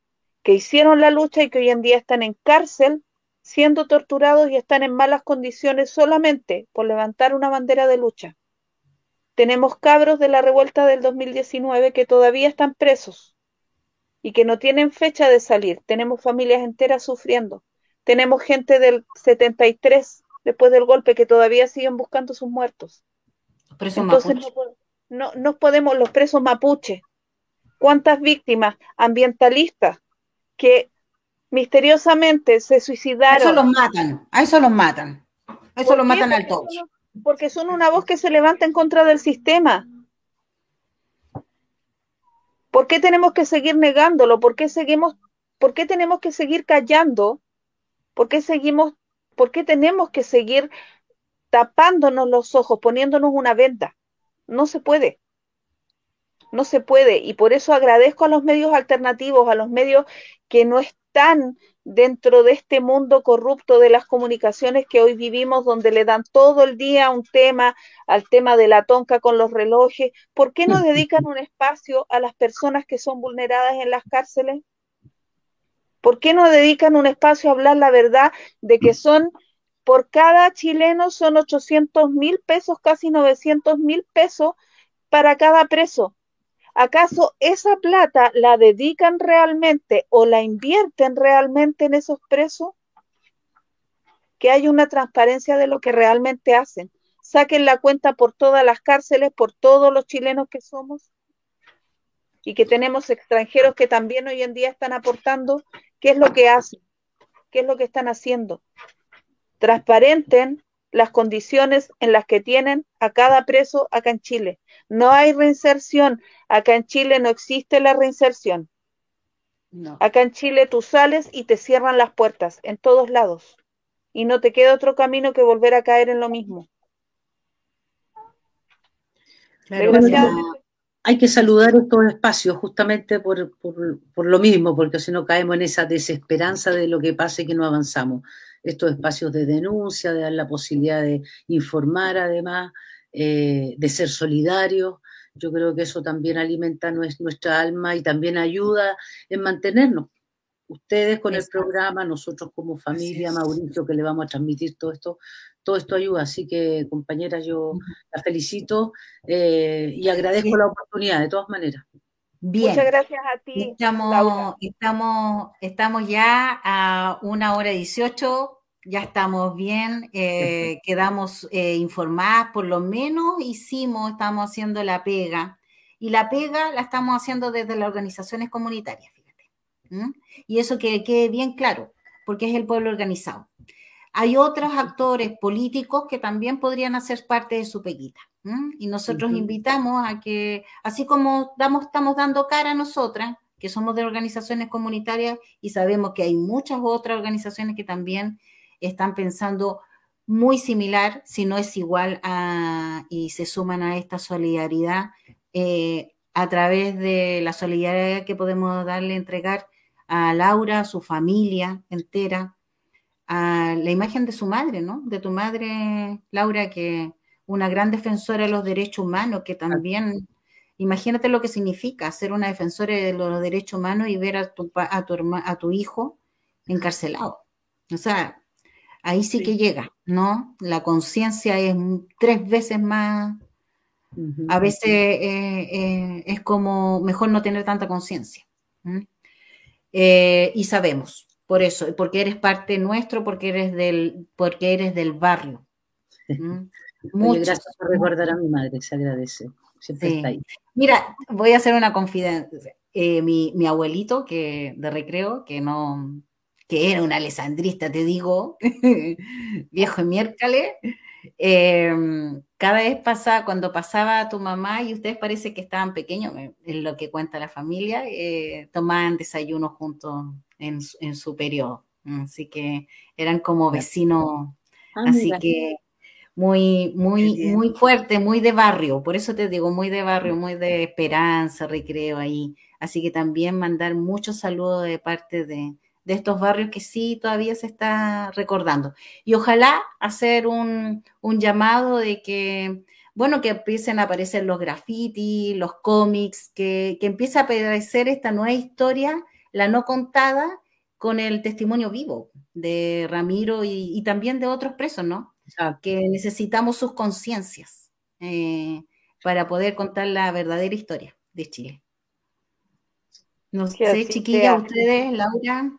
que hicieron la lucha y que hoy en día están en cárcel siendo torturados y están en malas condiciones solamente por levantar una bandera de lucha. Tenemos cabros de la revuelta del 2019 que todavía están presos y que no tienen fecha de salir. Tenemos familias enteras sufriendo. Tenemos gente del 73 después del golpe que todavía siguen buscando sus muertos. Entonces no, no podemos, los presos mapuche, cuántas víctimas ambientalistas que misteriosamente se suicidaron. A eso los matan, a eso los matan. A eso los matan al todos. Porque son una voz que se levanta en contra del sistema. ¿Por qué tenemos que seguir negándolo? ¿Por qué seguimos, por qué tenemos que seguir callando? ¿Por qué seguimos, por qué tenemos que seguir tapándonos los ojos, poniéndonos una venda? No se puede. No se puede. Y por eso agradezco a los medios alternativos, a los medios que no están dentro de este mundo corrupto de las comunicaciones que hoy vivimos, donde le dan todo el día un tema al tema de la tonca con los relojes. ¿Por qué no dedican un espacio a las personas que son vulneradas en las cárceles? ¿Por qué no dedican un espacio a hablar la verdad de que son, por cada chileno son 800 mil pesos, casi 900 mil pesos para cada preso? ¿Acaso esa plata la dedican realmente o la invierten realmente en esos presos? Que hay una transparencia de lo que realmente hacen. Saquen la cuenta por todas las cárceles, por todos los chilenos que somos y que tenemos extranjeros que también hoy en día están aportando. ¿Qué es lo que hacen? ¿Qué es lo que están haciendo? Transparenten las condiciones en las que tienen a cada preso acá en Chile. No hay reinserción. Acá en Chile no existe la reinserción. Acá en Chile tú sales y te cierran las puertas en todos lados. Y no te queda otro camino que volver a caer en lo mismo. Hay que saludar estos espacios justamente por, por, lo mismo, porque si no caemos en esa desesperanza de lo que pase y que no avanzamos estos espacios de denuncia, de dar la posibilidad de informar además, eh, de ser solidarios. Yo creo que eso también alimenta nuestra alma y también ayuda en mantenernos. Ustedes con el programa, nosotros como familia, Mauricio, que le vamos a transmitir todo esto, todo esto ayuda. Así que, compañera, yo la felicito eh, y agradezco la oportunidad, de todas maneras. Bien. Muchas gracias a ti. Estamos, estamos, estamos ya a una hora dieciocho, ya estamos bien, eh, quedamos eh, informadas, por lo menos hicimos, estamos haciendo la pega. Y la pega la estamos haciendo desde las organizaciones comunitarias, fíjate. Y eso que quede bien claro, porque es el pueblo organizado. Hay otros actores políticos que también podrían hacer parte de su peguita. Y nosotros invitamos a que, así como damos, estamos dando cara a nosotras, que somos de organizaciones comunitarias y sabemos que hay muchas otras organizaciones que también están pensando muy similar, si no es igual a, y se suman a esta solidaridad eh, a través de la solidaridad que podemos darle, entregar a Laura, a su familia entera, a la imagen de su madre, ¿no? De tu madre, Laura, que una gran defensora de los derechos humanos, que también, imagínate lo que significa ser una defensora de los derechos humanos y ver a tu, a tu, a tu hijo encarcelado. O sea, ahí sí, que llega, ¿no? La conciencia es tres veces más, a veces eh, eh, es como mejor no tener tanta conciencia. Eh, y sabemos, por eso, porque eres parte nuestro, porque eres del, porque eres del barrio. Muchas gracias por recordar a mi madre, se agradece. Siempre está ahí. Mira, voy a hacer una confidencia. mi, mi, abuelito, que de recreo, que no, que era un alessandrista, te digo, viejo miércoles, em, cada vez pasaba, cuando pasaba tu mamá y ustedes parece que estaban pequeños, en lo que cuenta la familia, eh, tomaban desayuno juntos en, su periodo. Así que eran como vecinos, ah, así que muy, muy, muy fuerte, muy de barrio, por eso te digo, muy de barrio, muy de esperanza, recreo ahí. Así que también mandar muchos saludos de parte de, de estos barrios que sí todavía se está recordando. Y ojalá hacer un, llamado de que, bueno, que empiecen a aparecer los grafitis, los cómics, que, que empiece a aparecer esta nueva historia, la no contada, con el testimonio vivo de Ramiro y, también de otros presos, ¿no? Que necesitamos sus conciencias eh, para poder contar la verdadera historia de Chile. No sé, chiquillas, ustedes, Laura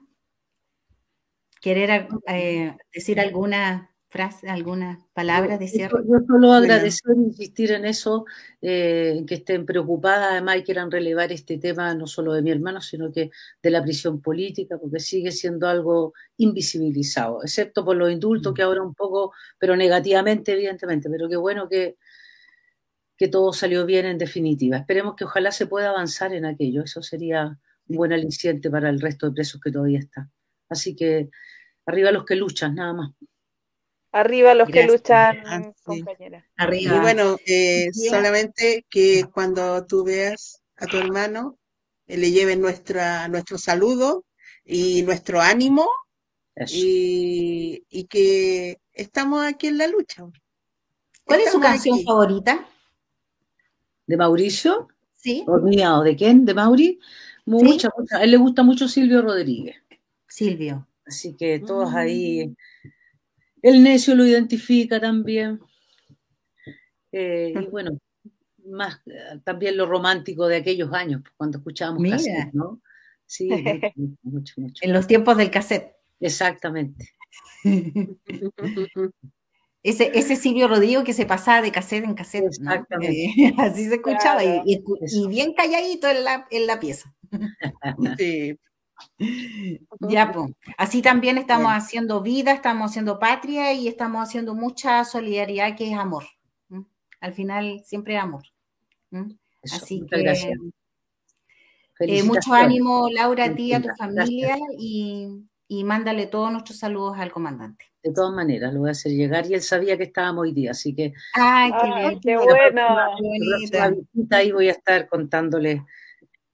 querer eh, decir alguna frase, alguna palabra de cierre. Yo, solo agradecer, insistir en eso, eh, que estén preocupadas además y quieran relevar este tema no solo de mi hermano, sino que de la prisión política, porque sigue siendo algo invisibilizado, excepto por los indultos mm. que ahora un poco, pero negativamente, evidentemente, pero qué bueno que, que todo salió bien en definitiva. Esperemos que ojalá se pueda avanzar en aquello, eso sería un buen aliciente para el resto de presos que todavía están. Así que Arriba los que luchan, nada más. Arriba los que luchan, ah, compañera. Arriba. Y bueno, eh, solamente que cuando tú veas a tu hermano, eh, le lleven nuestra, nuestro saludo y nuestro ánimo y, que estamos aquí en la lucha. ¿Cuál es su canción favorita? ¿De Mauricio? Sí. ¿O de quién? ¿De Mauri? Mucha, mucha. A él le gusta mucho Silvio Rodríguez. Silvio. Así que todos ahí, mm. el necio lo identifica también. Eh, y bueno, más eh, también lo romántico de aquellos años, cuando escuchábamos cassette, ¿no? Sí, mucho, mucho, En los tiempos del cassette. Exactamente. Ese, ese Silvio Rodrigo que se pasaba de cassette en cassette. Exactamente. así se escuchaba y, y, bien calladito en la, en la pieza. Sí. Ya, pues. Así también estamos haciendo vida, estamos haciendo patria y estamos haciendo mucha solidaridad que es amor. Al final siempre es amor. Así que eh, mucho ánimo, Laura, a ti, a tu familia y, mándale todos nuestros saludos al comandante. De todas maneras, lo voy a hacer llegar y él sabía que estábamos hoy día, así que. ¡Ay, qué, qué bueno! Ahí voy a estar contándole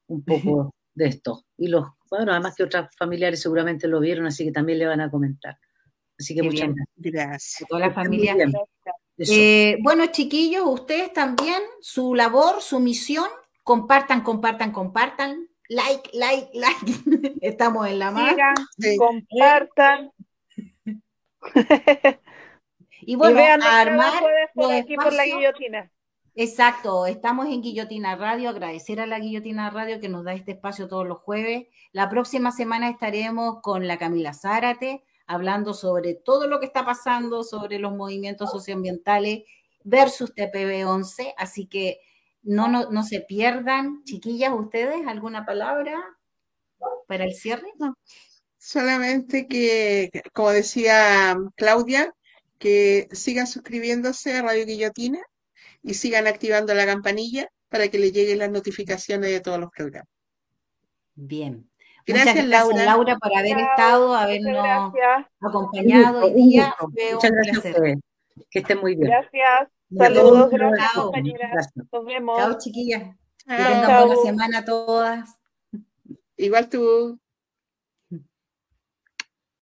un poco de esto. Y los bueno, además que otras familiares seguramente lo vieron, así que también le van a comentar. Así que muchas gracias. Toda la familia. Eh, bueno, chiquillos, ustedes también, su labor, su misión, compartan, compartan, compartan. Like, like, like. Estamos en la mano. compartan. y bueno, armar por aquí por la guillotina. Exacto, estamos en Guillotina Radio, agradecer a la Guillotina Radio que nos da este espacio todos los jueves. La próxima semana estaremos con la Camila Zárate hablando sobre todo lo que está pasando, sobre los movimientos socioambientales versus TPB-11, así que no, no, se pierdan. Chiquillas, ¿ustedes alguna palabra para el cierre? solamente que, como decía Claudia, que sigan suscribiéndose a Radio Guillotina y sigan activando la campanilla para que les lleguen las notificaciones de todos los programas. Bien. Gracias, gracias Laura. por haber estado, habernos acompañado hoy día. Muchas gracias Que estén muy bien. Gracias. Saludos, gracias, compañeras. Nos vemos. Chao, chiquillas. Que tengan buena semana todas. Igual tú.